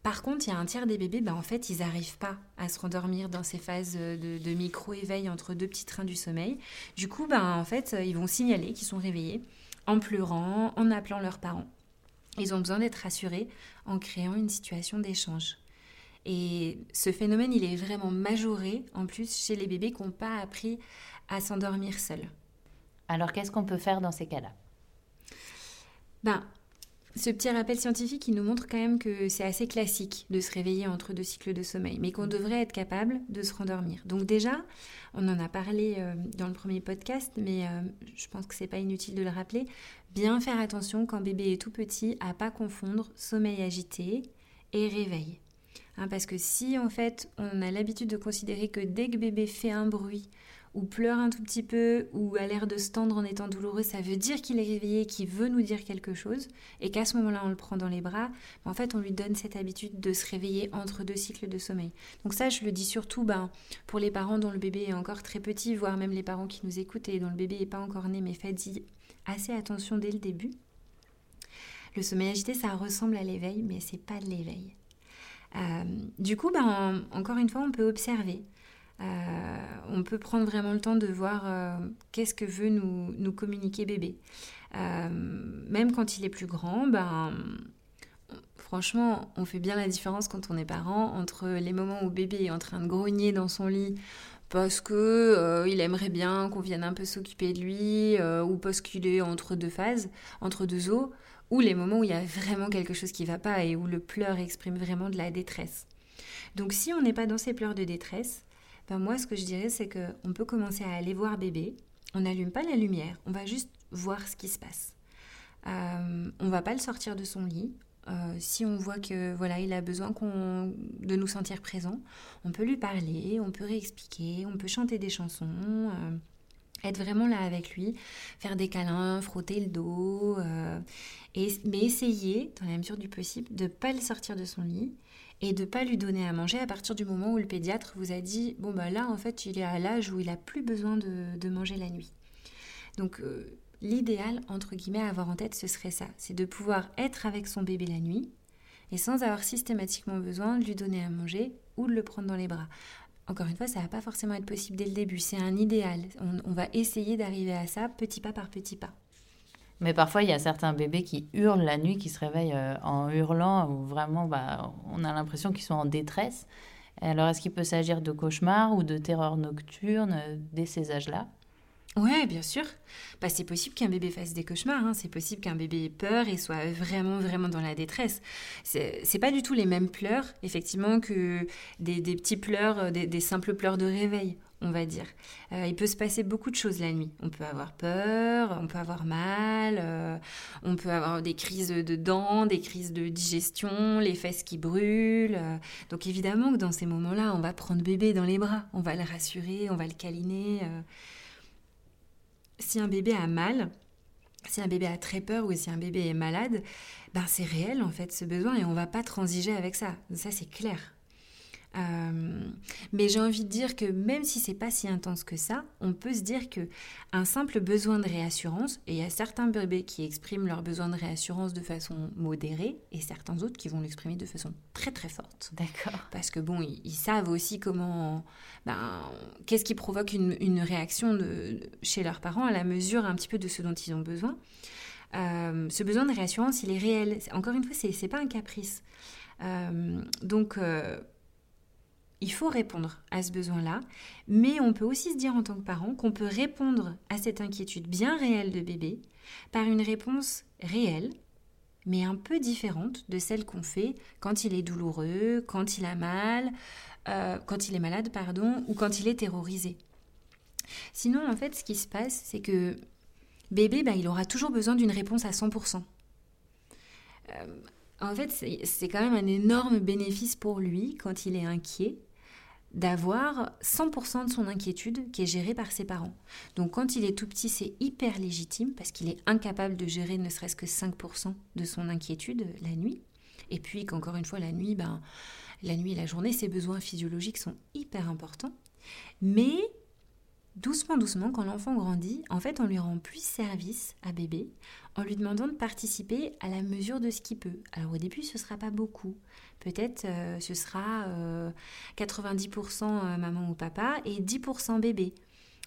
Par contre, il y a un tiers des bébés, bah, en fait, ils n'arrivent pas à se rendormir dans ces phases de, micro-éveil entre deux petits trains du sommeil. Du coup, bah, en fait, ils vont signaler qu'ils sont réveillés en pleurant, en appelant leurs parents. Ils ont besoin d'être rassurés en créant une situation d'échange. Et ce phénomène, il est vraiment majoré en plus chez les bébés qui n'ont pas appris à s'endormir seuls. Alors qu'est-ce qu'on peut faire dans ces cas-là? Ben, ce petit rappel scientifique, il nous montre quand même que c'est assez classique de se réveiller entre deux cycles de sommeil, mais qu'on devrait être capable de se rendormir. Donc déjà, on en a parlé euh, dans le premier podcast, mais euh, je pense que c'est pas inutile de le rappeler. Bien faire attention quand bébé est tout petit à pas confondre sommeil agité et réveil. Hein, parce que si en fait on a l'habitude de considérer que dès que bébé fait un bruit ou pleure un tout petit peu, ou a l'air de se tendre en étant douloureux, ça veut dire qu'il est réveillé, qu'il veut nous dire quelque chose, et qu'à ce moment-là, on le prend dans les bras, en fait, on lui donne cette habitude de se réveiller entre deux cycles de sommeil. Donc ça, je le dis surtout ben, pour les parents dont le bébé est encore très petit, voire même les parents qui nous écoutent et dont le bébé n'est pas encore né, mais faites-y assez attention dès le début. Le sommeil agité, ça ressemble à l'éveil, mais c'est pas de l'éveil. Euh, du coup, ben, encore une fois, on peut observer. Euh, on peut prendre vraiment le temps de voir euh, qu'est-ce que veut nous, communiquer bébé. Euh, même quand il est plus grand, ben, franchement, on fait bien la différence quand on est parent entre les moments où bébé est en train de grogner dans son lit parce que il aimerait bien qu'on vienne un peu s'occuper de lui ou parce qu'il est entre deux phases, entre deux eaux, ou les moments où il y a vraiment quelque chose qui va pas et où le pleur exprime vraiment de la détresse. Donc si on n'est pas dans ces pleurs de détresse, ben, moi, ce que je dirais, c'est qu'on peut commencer à aller voir bébé. On n'allume pas la lumière, on va juste voir ce qui se passe. Euh, on va pas le sortir de son lit. Euh, si on voit que voilà, il a besoin de nous sentir présents, on peut lui parler, on peut réexpliquer, on peut chanter des chansons, euh, être vraiment là avec lui, faire des câlins, frotter le dos, euh, et, mais essayer, dans la mesure du possible, de pas le sortir de son lit et de pas lui donner à manger à partir du moment où le pédiatre vous a dit bon bah là en fait il est à l'âge où il a plus besoin de, manger la nuit. Donc euh, l'idéal entre guillemets à avoir en tête ce serait ça, c'est de pouvoir être avec son bébé la nuit et sans avoir systématiquement besoin de lui donner à manger ou de le prendre dans les bras. Encore une fois, ça va pas forcément être possible dès le début, c'est un idéal. on va essayer d'arriver à ça petit pas par petit pas. Mais parfois, il y a certains bébés qui hurlent la nuit, qui se réveillent euh, en hurlant, ou vraiment, bah, on a l'impression qu'ils sont en détresse. Alors, est-ce qu'il peut s'agir de cauchemars ou de terreur nocturne euh, dès ces âges-là? Ouais, bien sûr. Bah, c'est possible qu'un bébé fasse des cauchemars. Hein. C'est possible qu'un bébé ait peur et soit vraiment, vraiment dans la détresse. C'est pas du tout les mêmes pleurs, effectivement, que des, petits pleurs, euh, des, simples pleurs de réveil on va dire. Euh, il peut se passer beaucoup de choses la nuit. On peut avoir peur, on peut avoir mal, euh, on peut avoir des crises de dents, des crises de digestion, les fesses qui brûlent. Euh. donc évidemment que dans ces moments-là, on va prendre bébé dans les bras, on va le rassurer, on va le câliner. Si un bébé a mal, si un bébé a très peur ou si un bébé est malade, ben c'est réel en fait ce besoin et on va pas transiger avec ça. Ça c'est clair. Euh, mais j'ai envie de dire que même si c'est pas si intense que ça, on peut se dire que un simple besoin de réassurance, et il y a certains bébés qui expriment leur besoin de réassurance de façon modérée, et certains autres qui vont l'exprimer de façon très très forte. D'accord. Parce que bon, ils, savent aussi comment, ben, qu'est-ce qui provoque une, réaction de, chez leurs parents à la mesure un petit peu de ce dont ils ont besoin. Euh, ce besoin de réassurance, il est réel. Encore une fois, c'est, pas un caprice. Euh, donc, il faut répondre à ce besoin-là, mais on peut aussi se dire en tant que parent qu'on peut répondre à cette inquiétude bien réelle de bébé par une réponse réelle, mais un peu différente de celle qu'on fait quand il est douloureux, quand il a mal, quand il est malade, pardon, ou quand il est terrorisé. Sinon, en fait, ce qui se passe, c'est que bébé, bah, il aura toujours besoin d'une réponse à 100%. Euh, en fait, c'est quand même un énorme bénéfice pour lui quand il est inquiet d'avoir 100% de son inquiétude qui est gérée par ses parents. Donc quand il est tout petit, c'est hyper légitime parce qu'il est incapable de gérer ne serait-ce que 5% de son inquiétude la nuit. Et puis qu'encore une fois, la nuit, ben, la nuit et la journée, ses besoins physiologiques sont hyper importants. Mais Doucement, doucement, quand l'enfant grandit, en fait, on lui rend plus service à bébé en lui demandant de participer à la mesure de ce qu'il peut. Alors au début, ce ne sera pas beaucoup. Peut-être euh, ce sera 90% euh, euh, maman ou papa et 10% bébé.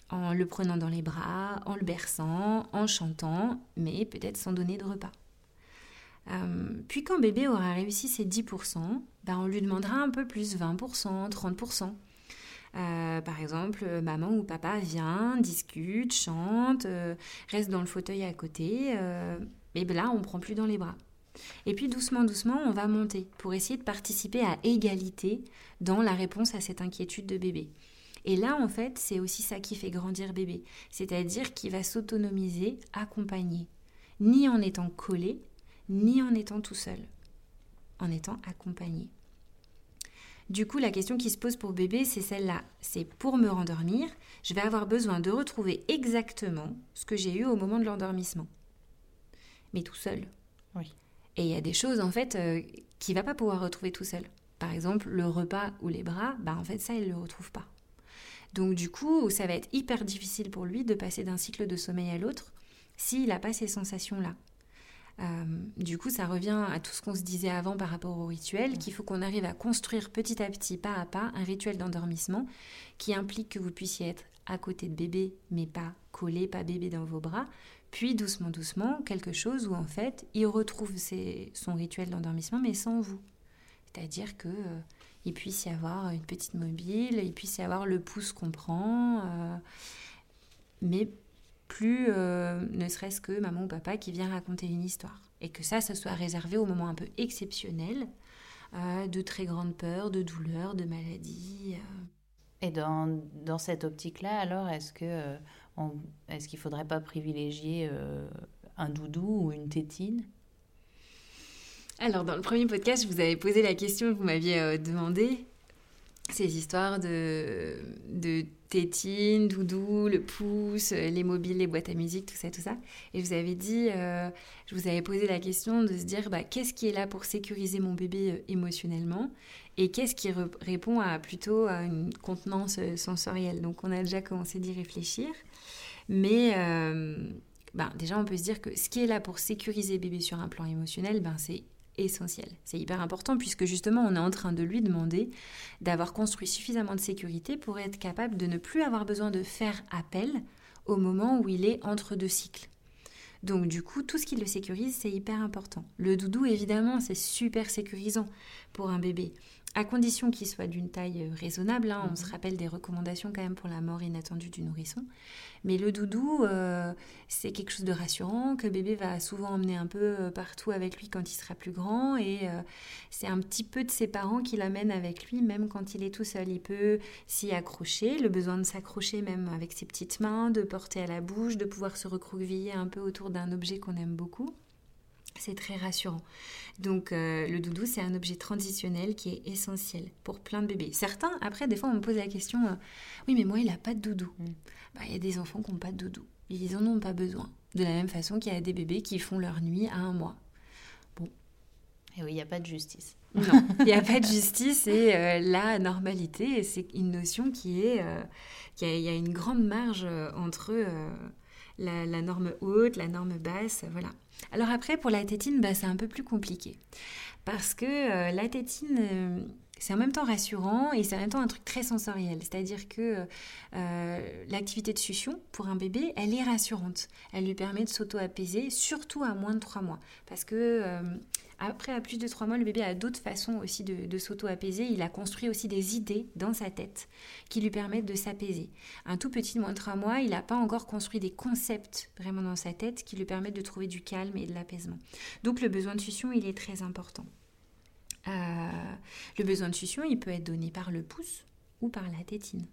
En le prenant dans les bras, en le berçant, en chantant, mais peut-être sans donner de repas. puis quand bébé aura réussi ses 10%, ben on lui demandera un peu plus, 20%, 30%. Euh, par exemple, euh, maman ou papa vient, discute, chante, euh, reste dans le fauteuil à côté, et ben là, on prend plus dans les bras. Et puis doucement, doucement, on va monter pour essayer de participer à égalité dans la réponse à cette inquiétude de bébé. Et là, en fait, c'est aussi ça qui fait grandir bébé, c'est-à-dire qu'il va s'autonomiser, accompagner, ni en étant collé, ni en étant tout seul, en étant accompagné. Du coup, la question qui se pose pour bébé, c'est celle-là. C'est pour me rendormir, je vais avoir besoin de retrouver exactement ce que j'ai eu au moment de l'endormissement. Mais tout seul. Oui. Et il y a des choses, en fait, euh, qu'il ne va pas pouvoir retrouver tout seul. Par exemple, le repas ou les bras, bah en fait, ça, il ne le retrouve pas. Donc du coup, ça va être hyper difficile pour lui de passer d'un cycle de sommeil à l'autre s'il n'a pas ces sensations-là. Euh, du coup, ça revient à tout ce qu'on se disait avant par rapport au rituel, qu'il faut qu'on arrive à construire petit à petit, pas à pas, un rituel d'endormissement qui implique que vous puissiez être à côté de bébé, mais pas collé, pas bébé dans vos bras, puis doucement, doucement, quelque chose où en fait, il retrouve son rituel d'endormissement, mais sans vous. C'est-à-dire que euh, il puisse y avoir une petite mobile, il puisse y avoir le pouce qu'on prend, euh, mais plus euh, ne serait-ce que maman ou papa qui vient raconter une histoire. Et que ça, ça soit réservé au moment un peu exceptionnel, euh, de très grande peur, de douleur, de maladie. Euh. Et dans, dans cette optique-là, alors, est-ce que est-ce qu'il ne faudrait pas privilégier un doudou ou une tétine? Alors, dans le premier podcast, je vous avais posé la question, vous m'aviez demandé ces histoires de, de tétine, doudou, le pouce, les mobiles, les boîtes à musique, tout ça, tout ça. Et je vous avais dit, euh, je vous avais posé la question de se dire, bah, qu'est-ce qui est là pour sécuriser mon bébé euh, émotionnellement et qu'est-ce qui répond à plutôt à une contenance euh, sensorielle? Donc on a déjà commencé d'y réfléchir. Mais bah, déjà, on peut se dire que ce qui est là pour sécuriser bébé sur un plan émotionnel, ben, c'est essentiel. C'est hyper important puisque justement on est en train de lui demander d'avoir construit suffisamment de sécurité pour être capable de ne plus avoir besoin de faire appel au moment où il est entre deux cycles. Donc du coup, tout ce qui le sécurise, c'est hyper important. Le doudou, évidemment, c'est super sécurisant pour un bébé à condition qu'il soit d'une taille euh, raisonnable. Hein, on se mhm. rappelle des recommandations quand même pour la mort inattendue du nourrisson. Mais le doudou, euh, c'est quelque chose de rassurant que bébé va souvent emmener un peu euh, partout avec lui quand il sera plus grand. Et c'est un petit peu de ses parents qui l'amènent avec lui, même quand il est tout seul. Il peut s'y accrocher, le besoin de s'accrocher même avec ses petites mains, de porter à la bouche, de pouvoir se recroqueviller un peu autour d'un objet qu'on aime beaucoup. C'est très rassurant. Donc euh, le doudou, c'est un objet transitionnel qui est essentiel pour plein de bébés. Certains, après, des fois, on me pose la question, euh, oui, mais moi, il n'a pas de doudou. Mm. Bah, il y a des enfants qui n'ont pas de doudou. Ils n'en ont pas besoin. De la même façon qu'il y a des bébés qui font leur nuit à un mois. Bon. Et oui, il n'y a pas de justice. Non, il n'y a pas de justice et euh, la normalité, c'est une notion qui est... Il y, a une grande marge entre la, norme haute, la norme basse, voilà. Alors après, pour la tétine, bah, c'est un peu plus compliqué. Parce que la tétine c'est en même temps rassurant et c'est en même temps un truc très sensoriel. C'est-à-dire que euh, l'activité de succion, pour un bébé, elle est rassurante. Elle lui permet de s'auto-apaiser, surtout à moins de 3 mois. Parce que euh, après, à plus de 3 mois, le bébé a d'autres façons aussi de, s'auto-apaiser. Il a construit aussi des idées dans sa tête qui lui permettent de s'apaiser. Un tout petit de moins de 3 mois, il n'a pas encore construit des concepts vraiment dans sa tête qui lui permettent de trouver du calme et de l'apaisement. Donc le besoin de succion, il est très important. Euh, le besoin de succion, il peut être donné par le pouce ou par la tétine.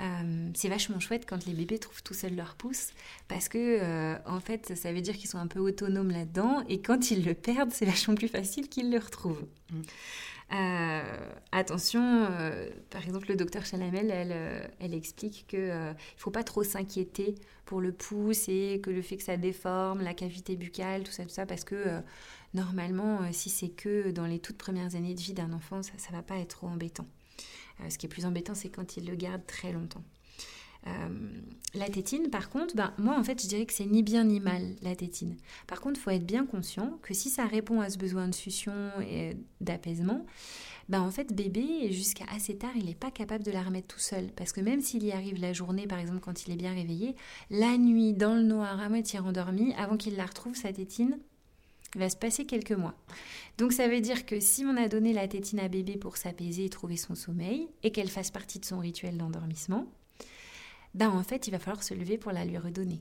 Euh, c'est vachement chouette quand les bébés trouvent tout seuls leur pouce parce que euh, en fait ça veut dire qu'ils sont un peu autonomes là-dedans et quand ils le perdent c'est vachement plus facile qu'ils le retrouvent. Mm. attention, par exemple le docteur Chalamel elle, elle explique qu'il ne faut pas trop s'inquiéter pour le pouce et que le fait que ça déforme la cavité buccale, tout ça, tout ça parce que normalement, euh, si c'est que dans les toutes premières années de vie d'un enfant, ça ne va pas être trop embêtant. Euh, ce qui est plus embêtant, c'est quand il le garde très longtemps. Euh, la tétine, par contre, ben, moi en fait je dirais que c'est ni bien ni mal la tétine. Par contre, il faut être bien conscient que si ça répond à ce besoin de succion et d'apaisement, ben, en fait bébé jusqu'à assez tard il n'est pas capable de la remettre tout seul. Parce que même s'il y arrive la journée, par exemple quand il est bien réveillé, la nuit dans le noir à moitié endormi, avant qu'il la retrouve sa tétine, il va se passer quelques mois. Donc ça veut dire que si on a donné la tétine à bébé pour s'apaiser et trouver son sommeil, et qu'elle fasse partie de son rituel d'endormissement, ben en fait il va falloir se lever pour la lui redonner.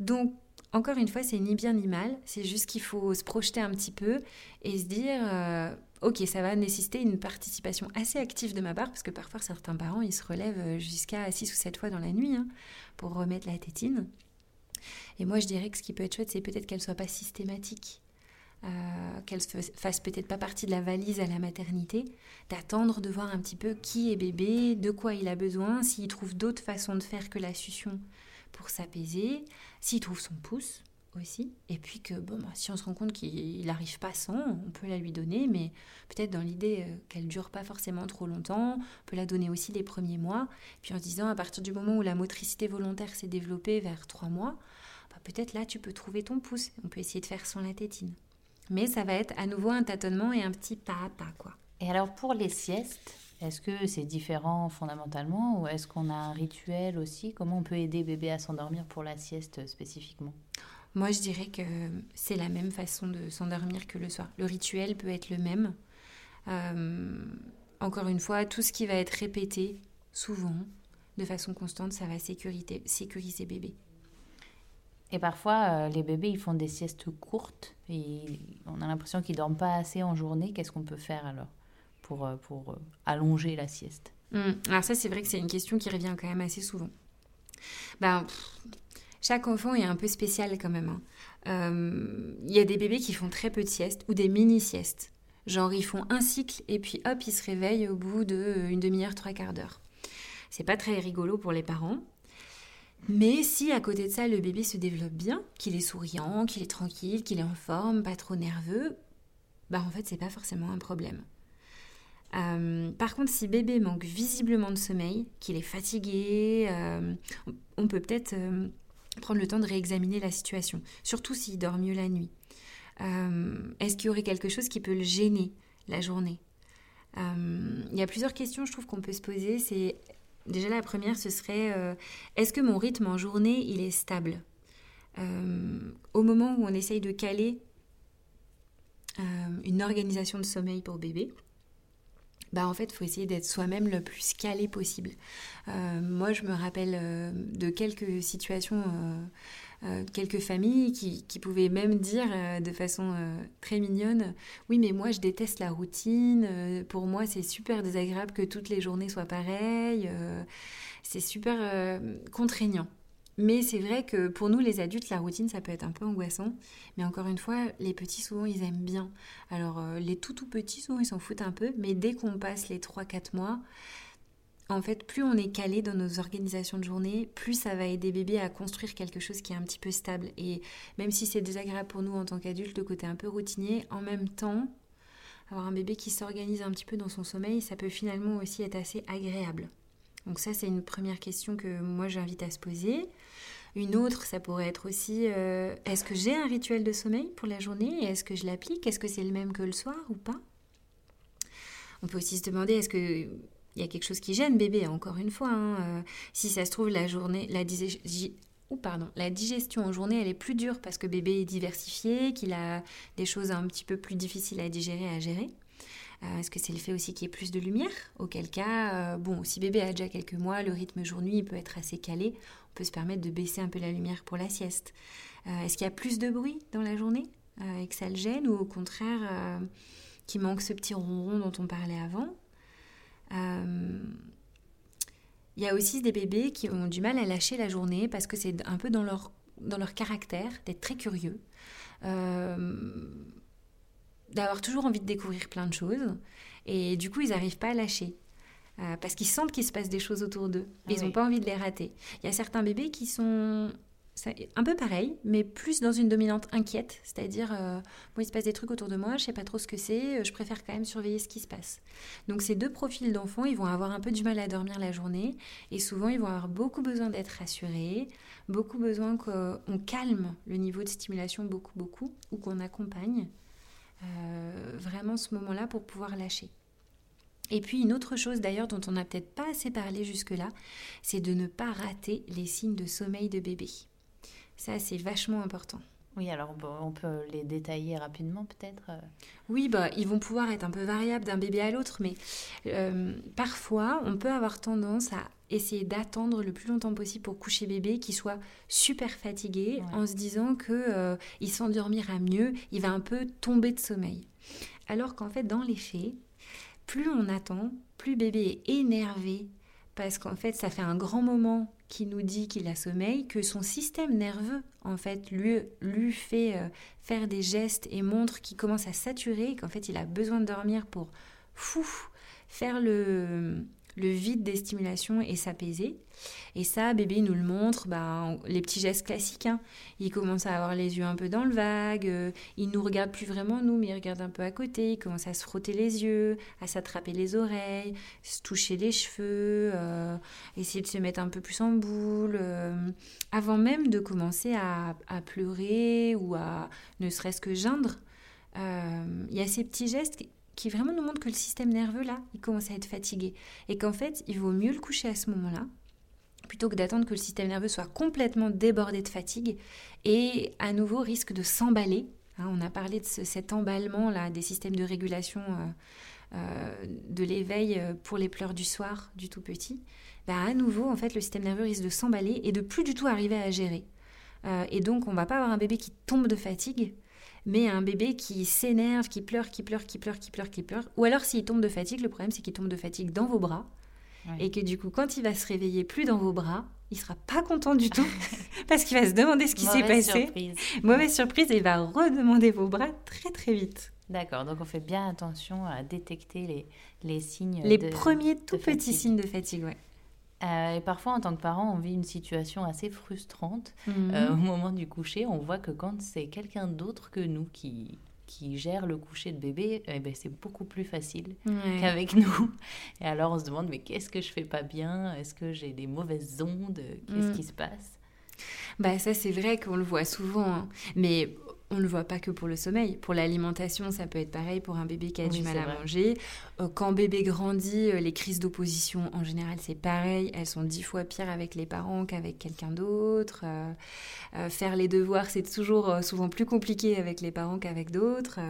Donc encore une fois, c'est ni bien ni mal, c'est juste qu'il faut se projeter un petit peu et se dire, euh, ok, ça va nécessiter une participation assez active de ma part, parce que parfois certains parents, ils se relèvent jusqu'à 6 ou 7 fois dans la nuit hein, pour remettre la tétine. Et moi, je dirais que ce qui peut être chouette, c'est peut-être qu'elle soit pas systématique. Euh, qu'elle fasse peut-être pas partie de la valise à la maternité, d'attendre de voir un petit peu qui est bébé, de quoi il a besoin, s'il trouve d'autres façons de faire que la succion pour s'apaiser, s'il trouve son pouce aussi, et puis que bon, bah, si on se rend compte qu'il n'arrive pas sans, on peut la lui donner, mais peut-être dans l'idée euh, qu'elle dure pas forcément trop longtemps, on peut la donner aussi les premiers mois, puis en se disant à partir du moment où la motricité volontaire s'est développée vers trois mois, bah, peut-être là tu peux trouver ton pouce, on peut essayer de faire sans la tétine. Mais ça va être à nouveau un tâtonnement et un petit pas à pas, quoi. Et alors pour les siestes, est-ce que c'est différent fondamentalement ou est-ce qu'on a un rituel aussi? Comment on peut aider bébé à s'endormir pour la sieste spécifiquement? Moi, je dirais que c'est la même façon de s'endormir que le soir. Le rituel peut être le même. Euh, encore une fois, tout ce qui va être répété souvent, de façon constante, ça va sécuriser, sécuriser bébé. Et parfois, euh, les bébés, ils font des siestes courtes et on a l'impression qu'ils dorment pas assez en journée. Qu'est-ce qu'on peut faire alors pour, euh, pour euh, allonger la sieste? Mmh. Alors ça, c'est vrai que c'est une question qui revient quand même assez souvent. Ben, chaque enfant est un peu spécial quand même. Hein. Il y a des bébés qui font très peu de siestes ou des mini-siestes. Genre, ils font un cycle et puis hop, ils se réveillent au bout d'une demi-heure, trois quarts d'heure. C'est pas très rigolo pour les parents. Mais si à côté de ça, le bébé se développe bien, qu'il est souriant, qu'il est tranquille, qu'il est en forme, pas trop nerveux, bah en fait, c'est pas forcément un problème. Euh, par contre, si bébé manque visiblement de sommeil, qu'il est fatigué, euh, on peut peut-être euh, prendre le temps de réexaminer la situation, surtout s'il dort mieux la nuit. Est-ce qu'il y aurait quelque chose qui peut le gêner la journée? Il y a plusieurs questions, je trouve, qu'on peut se poser. C'est Déjà, la première, ce serait euh, est-ce que mon rythme en journée, est stable? Euh, Au moment où on essaye de caler euh, une organisation de sommeil pour bébé, bah en fait, il faut essayer d'être soi-même le plus calé possible. moi, je me rappelle de quelques situations euh, quelques familles qui, pouvaient même dire euh, de façon euh, très mignonne Oui, mais moi je déteste la routine, pour moi c'est super désagréable que toutes les journées soient pareilles, c'est super contraignant. Mais c'est vrai que pour nous, les adultes, la routine, ça peut être un peu angoissant. Mais encore une fois, les petits, souvent, ils aiment bien. Alors, les tout tout petits, souvent, ils s'en foutent un peu. Mais dès qu'on passe les 3-4 mois, en fait, plus on est calé dans nos organisations de journée, plus ça va aider bébé à construire quelque chose qui est un petit peu stable. Et même si c'est désagréable pour nous en tant qu'adultes, le côté un peu routinier, en même temps, avoir un bébé qui s'organise un petit peu dans son sommeil, ça peut finalement aussi être assez agréable. Donc ça, c'est une première question que moi j'invite à se poser. Une autre, ça pourrait être aussi, euh, est-ce que j'ai un rituel de sommeil pour la journée est-ce que je l'applique? Est-ce que c'est le même que le soir ou pas? On peut aussi se demander, est-ce que il y a quelque chose qui gêne bébé, encore une fois. Hein, euh, si ça se trouve, la journée, la, ou pardon, la digestion en journée, elle est plus dure parce que bébé est diversifié, qu'il a des choses un petit peu plus difficiles à digérer, à gérer. Euh, est-ce que c'est le fait aussi qu'il y ait plus de lumière? Auquel cas, euh, bon, si bébé a déjà quelques mois, le rythme jour-nuit peut être assez calé. On peut se permettre de baisser un peu la lumière pour la sieste. Est-ce qu'il y a plus de bruit dans la journée et que ça le gêne ou au contraire qu'il manque ce petit ronron dont on parlait avant? Euh, il y a aussi des bébés qui ont du mal à lâcher la journée parce que c'est un peu dans leur, dans leur caractère d'être très curieux, euh, d'avoir toujours envie de découvrir plein de choses. Et du coup, ils n'arrivent pas à lâcher. Euh, parce qu'ils sentent qu'il se passe des choses autour d'eux. Ah ils n'ont pas envie de les rater. Il y a certains bébés qui sont un peu pareil, mais plus dans une dominante inquiète, c'est-à-dire, euh, il se passe des trucs autour de moi, je sais pas trop ce que c'est, euh, je préfère quand même surveiller ce qui se passe. Donc ces deux profils d'enfants, ils vont avoir un peu du mal à dormir la journée, et souvent ils vont avoir beaucoup besoin d'être rassurés, beaucoup besoin qu'on calme le niveau de stimulation beaucoup, beaucoup, ou qu'on accompagne euh, vraiment ce moment-là pour pouvoir lâcher. Et puis une autre chose d'ailleurs dont on n'a peut-être pas assez parlé jusque-là, c'est de ne pas rater les signes de sommeil de bébé. Ça, c'est vachement important. Oui, alors on peut les détailler rapidement peut-être euh. Oui, bah, ils vont pouvoir être un peu variables d'un bébé à l'autre, mais euh, parfois on peut avoir tendance à essayer d'attendre le plus longtemps possible pour coucher bébé qui soit super fatigué en se disant que euh, il s'endormira mieux, il va un peu tomber de sommeil. Alors qu'en fait, dans les faits, plus on attend, plus bébé est énervé parce qu'en fait, ça fait un grand moment qui nous dit qu'il a sommeil, que son système nerveux, en fait, lui, lui fait euh, faire des gestes et montre qu'il commence à saturer, qu'en fait, il a besoin de dormir pour fou, faire le, le vide des stimulations et s'apaiser. Et ça, bébé nous le montre, bah, les petits gestes classiques. Hein. Il commence à avoir les yeux un peu dans le vague, euh, il nous regarde plus vraiment nous, mais il regarde un peu à côté, il commence à se frotter les yeux, à s'attraper les oreilles, se toucher les cheveux, euh, essayer de se mettre un peu plus en boule, euh, avant même de commencer à, à, pleurer ou à ne serait-ce que geindre. Il y a ces petits gestes qui vraiment nous montre que le système nerveux, là, il commence à être fatigué. Et qu'en fait, il vaut mieux le coucher à ce moment-là, plutôt que d'attendre que le système nerveux soit complètement débordé de fatigue et à nouveau risque de s'emballer. Hein, on a parlé de cet emballement-là des systèmes de régulation euh, euh, de l'éveil euh, pour les pleurs du soir du tout petit. Bah, à nouveau, en fait, le système nerveux risque de s'emballer et de plus du tout arriver à gérer. et donc, on va pas avoir un bébé qui tombe de fatigue, mais un bébé qui s'énerve, qui pleure, qui pleure, qui pleure, qui pleure, qui pleure. Ou alors s'il tombe de fatigue, le problème c'est qu'il tombe de fatigue dans vos bras. Et que du coup, quand il va se réveiller plus dans vos bras, il sera pas content du tout parce qu'il va se demander ce qui s'est passé. Surprise. Mauvaise surprise et il va redemander vos bras très très vite. D'accord, donc on fait bien attention à détecter les, les signes. Les premiers tout petits signes de fatigue, ouais. Euh, et parfois, en tant que parent, on vit une situation assez frustrante. Mhm. Euh, au moment du coucher, on voit que quand c'est quelqu'un d'autre que nous qui, qui gère le coucher de bébé, eh ben, c'est beaucoup plus facile qu'avec nous. Et alors, on se demande, mais qu'est-ce que je fais pas bien? Est-ce que j'ai des mauvaises ondes? Qu'est-ce mhm. qui se passe? Bah ça c'est vrai qu'on le voit souvent, hein. mais on ne le voit pas que pour le sommeil. Pour l'alimentation, ça peut être pareil pour un bébé qui a du mal à manger. Euh, quand bébé grandit, euh, les crises d'opposition, en général, c'est pareil. Elles sont dix fois pires avec les parents qu'avec quelqu'un d'autre. Euh, faire les devoirs, c'est toujours souvent plus compliqué avec les parents qu'avec d'autres.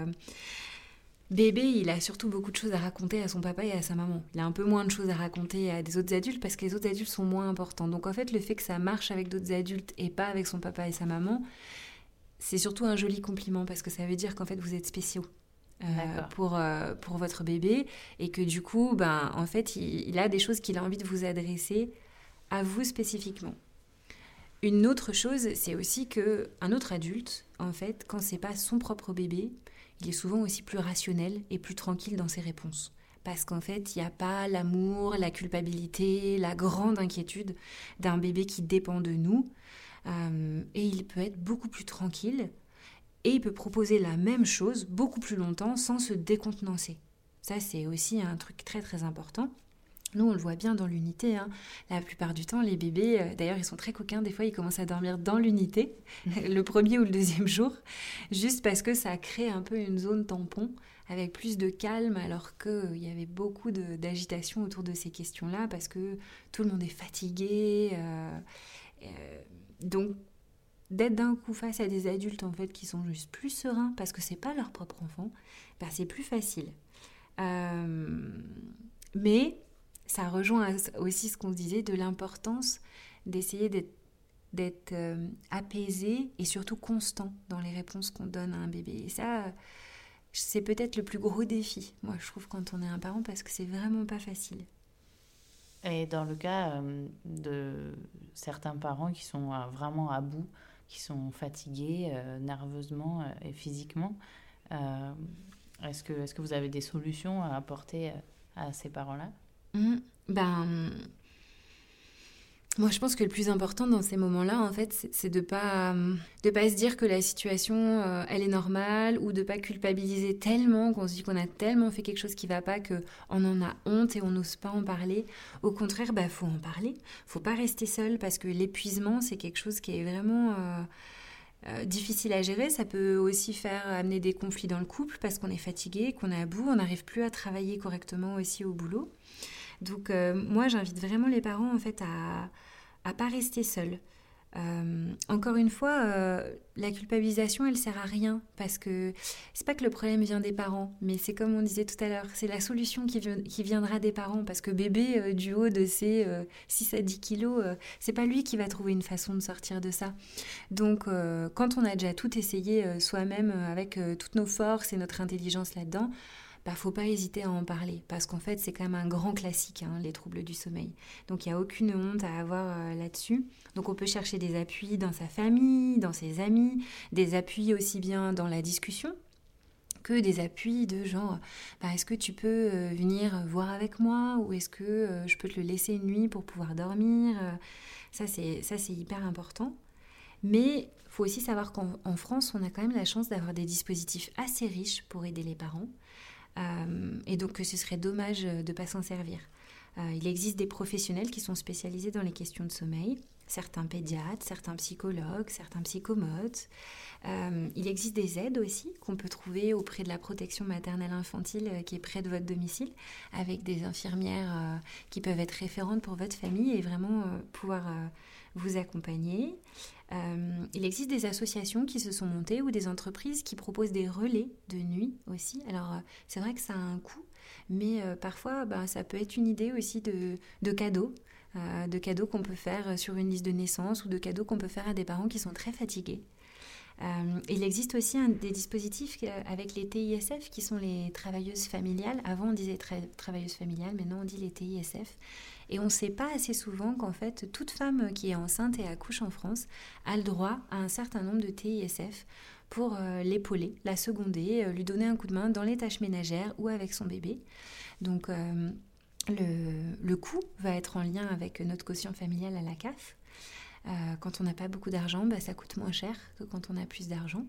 Bébé, il a surtout beaucoup de choses à raconter à son papa et à sa maman. Il a un peu moins de choses à raconter à des autres adultes parce que les autres adultes sont moins importants. Donc en fait, le fait que ça marche avec d'autres adultes et pas avec son papa et sa maman, c'est surtout un joli compliment parce que ça veut dire qu'en fait vous êtes spéciaux. Euh, pour, euh, pour votre bébé et que du coup, ben, en fait, il, a des choses qu'il a envie de vous adresser à vous spécifiquement. Une autre chose, c'est aussi que un autre adulte, en fait, quand c'est pas son propre bébé, il est souvent aussi plus rationnel et plus tranquille dans ses réponses parce qu'en fait, il n'y a pas l'amour, la culpabilité, la grande inquiétude d'un bébé qui dépend de nous. Euh, et il peut être beaucoup plus tranquille et il peut proposer la même chose beaucoup plus longtemps sans se décontenancer. Ça, c'est aussi un truc très très important. Nous, on le voit bien dans l'unité. Hein. La plupart du temps, les bébés, euh, d'ailleurs, ils sont très coquins. Des fois, ils commencent à dormir dans l'unité, le premier ou le deuxième jour, juste parce que ça crée un peu une zone tampon avec plus de calme, alors qu'il euh, y avait beaucoup d'agitation autour de ces questions-là, parce que tout le monde est fatigué. Euh, donc, d'être d'un coup face à des adultes en fait qui sont juste plus sereins parce que c'est pas leur propre enfant, ben, c'est plus facile. mais ça rejoint aussi ce qu'on disait de l'importance d'essayer d'être apaisé et surtout constant dans les réponses qu'on donne à un bébé. Et ça, c'est peut-être le plus gros défi, moi, je trouve, quand on est un parent, parce que c'est vraiment pas facile. Et dans le cas euh, de certains parents qui sont euh, vraiment à bout, qui sont fatigués euh, nerveusement et physiquement, est-ce que, est que vous avez des solutions à apporter à ces parents-là? Mmh. Ben moi, je pense que le plus important dans ces moments-là, en fait, c'est de pas de pas se dire que la situation, euh, elle est normale, ou de pas culpabiliser tellement qu'on se dit qu'on a tellement fait quelque chose qui va pas que on en a honte et on n'ose pas en parler. Au contraire, bah faut en parler. Faut pas rester seul parce que l'épuisement, c'est quelque chose qui est vraiment euh, euh, difficile à gérer. Ça peut aussi faire amener des conflits dans le couple parce qu'on est fatigué, qu'on est à bout, on n'arrive plus à travailler correctement aussi au boulot. Donc moi, j'invite vraiment les parents en fait à à pas rester seul. Euh, encore une fois, euh, la culpabilisation, elle sert à rien parce que c'est pas que le problème vient des parents, mais c'est comme on disait tout à l'heure, c'est la solution qui, viendra des parents parce que bébé euh, du haut de ses 6 à 10 kilos, c'est pas lui qui va trouver une façon de sortir de ça. Donc, quand on a déjà tout essayé soi-même avec toutes nos forces et notre intelligence là-dedans, bah, faut pas hésiter à en parler parce qu'en fait c'est quand même un grand classique hein, les troubles du sommeil. Donc il n'y a aucune honte à avoir euh, là-dessus. Donc on peut chercher des appuis dans sa famille, dans ses amis, des appuis aussi bien dans la discussion que des appuis de genre bah, est-ce que tu peux euh, venir voir avec moi? ou est-ce que euh, je peux te le laisser une nuit pour pouvoir dormir? Ça c'est ça c'est hyper important mais faut aussi savoir qu'en France on a quand même la chance d'avoir des dispositifs assez riches pour aider les parents et donc ce serait dommage de ne pas s'en servir. Euh, il existe des professionnels qui sont spécialisés dans les questions de sommeil, certains pédiatres, certains psychologues, certains psychomotes. Euh, il existe des aides aussi qu'on peut trouver auprès de la protection maternelle infantile qui est près de votre domicile, avec des infirmières qui peuvent être référentes pour votre famille et vraiment pouvoir vous accompagner. Euh, il existe des associations qui se sont montées ou des entreprises qui proposent des relais de nuit aussi. Alors euh, c'est vrai que ça a un coût, mais euh, parfois bah, ça peut être une idée aussi de, de cadeaux. de cadeaux qu'on peut faire sur une liste de naissance ou de cadeaux qu'on peut faire à des parents qui sont très fatigués. il existe aussi des dispositifs avec les TISF qui sont les travailleuses familiales. Avant on disait travailleuses familiales, maintenant on dit les TISF. Et on ne sait pas assez souvent qu'en fait, toute femme qui est enceinte et accouche en France a le droit à un certain nombre de TISF pour euh, l'épauler, la seconder, euh, lui donner un coup de main dans les tâches ménagères ou avec son bébé. Donc euh, le, coût va être en lien avec notre quotient familial à la CAF. quand on n'a pas beaucoup d'argent, bah, ça coûte moins cher que quand on a plus d'argent.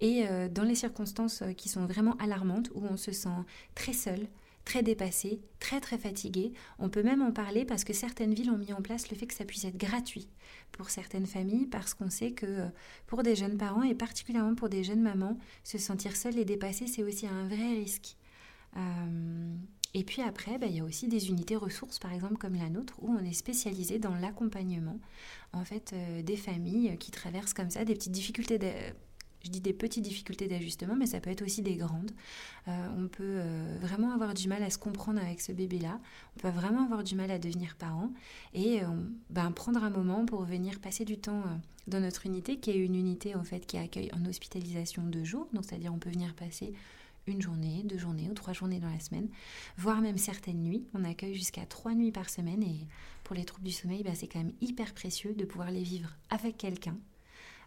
Et dans les circonstances qui sont vraiment alarmantes, où on se sent très seul, très dépassé, très très fatigué. On peut même en parler parce que certaines villes ont mis en place le fait que ça puisse être gratuit pour certaines familles parce qu'on sait que euh, pour des jeunes parents et particulièrement pour des jeunes mamans, se sentir seul et dépassé, c'est aussi un vrai risque. Euh, et puis après, bah, il y a aussi des unités ressources, par exemple comme la nôtre, où on est spécialisé dans l'accompagnement en fait euh, des familles qui traversent comme ça des petites difficultés je dis des petites difficultés d'ajustement, mais ça peut être aussi des grandes. Euh, on peut euh, vraiment avoir du mal à se comprendre avec ce bébé-là. On peut vraiment avoir du mal à devenir parent et euh, ben, prendre un moment pour venir passer du temps dans notre unité, qui est une unité en fait qui accueille en hospitalisation deux jours. Donc c'est-à-dire on peut venir passer une journée, deux journées ou trois journées dans la semaine, voire même certaines nuits. On accueille jusqu'à trois nuits par semaine et pour les troubles du sommeil, ben, c'est quand même hyper précieux de pouvoir les vivre avec quelqu'un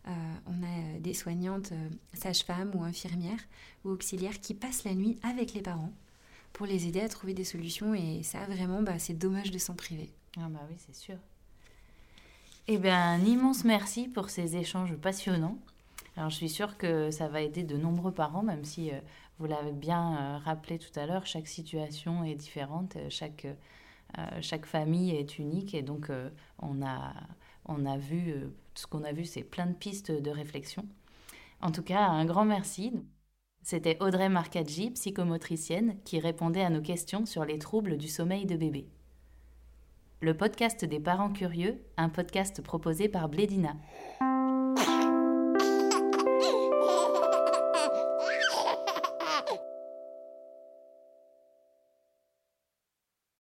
euh, on a euh, des soignantes, euh, sages-femmes ou infirmières ou auxiliaires qui passent la nuit avec les parents pour les aider à trouver des solutions. Et ça, vraiment, bah, c'est dommage de s'en priver. Ah bah oui, c'est sûr. Eh bien, un immense merci pour ces échanges passionnants. Alors, je suis sûre que ça va aider de nombreux parents, même si vous l'avez bien rappelé tout à l'heure, chaque situation est différente, chaque, chaque famille est unique et donc on, a, on a vu, ce qu'on a vu, c'est plein de pistes de réflexion. En tout cas, un grand merci. C'était Audrey Marcaggi, psychomotricienne, qui répondait à nos questions sur les troubles du sommeil de bébé. Le podcast des parents curieux, un podcast proposé par Blédina.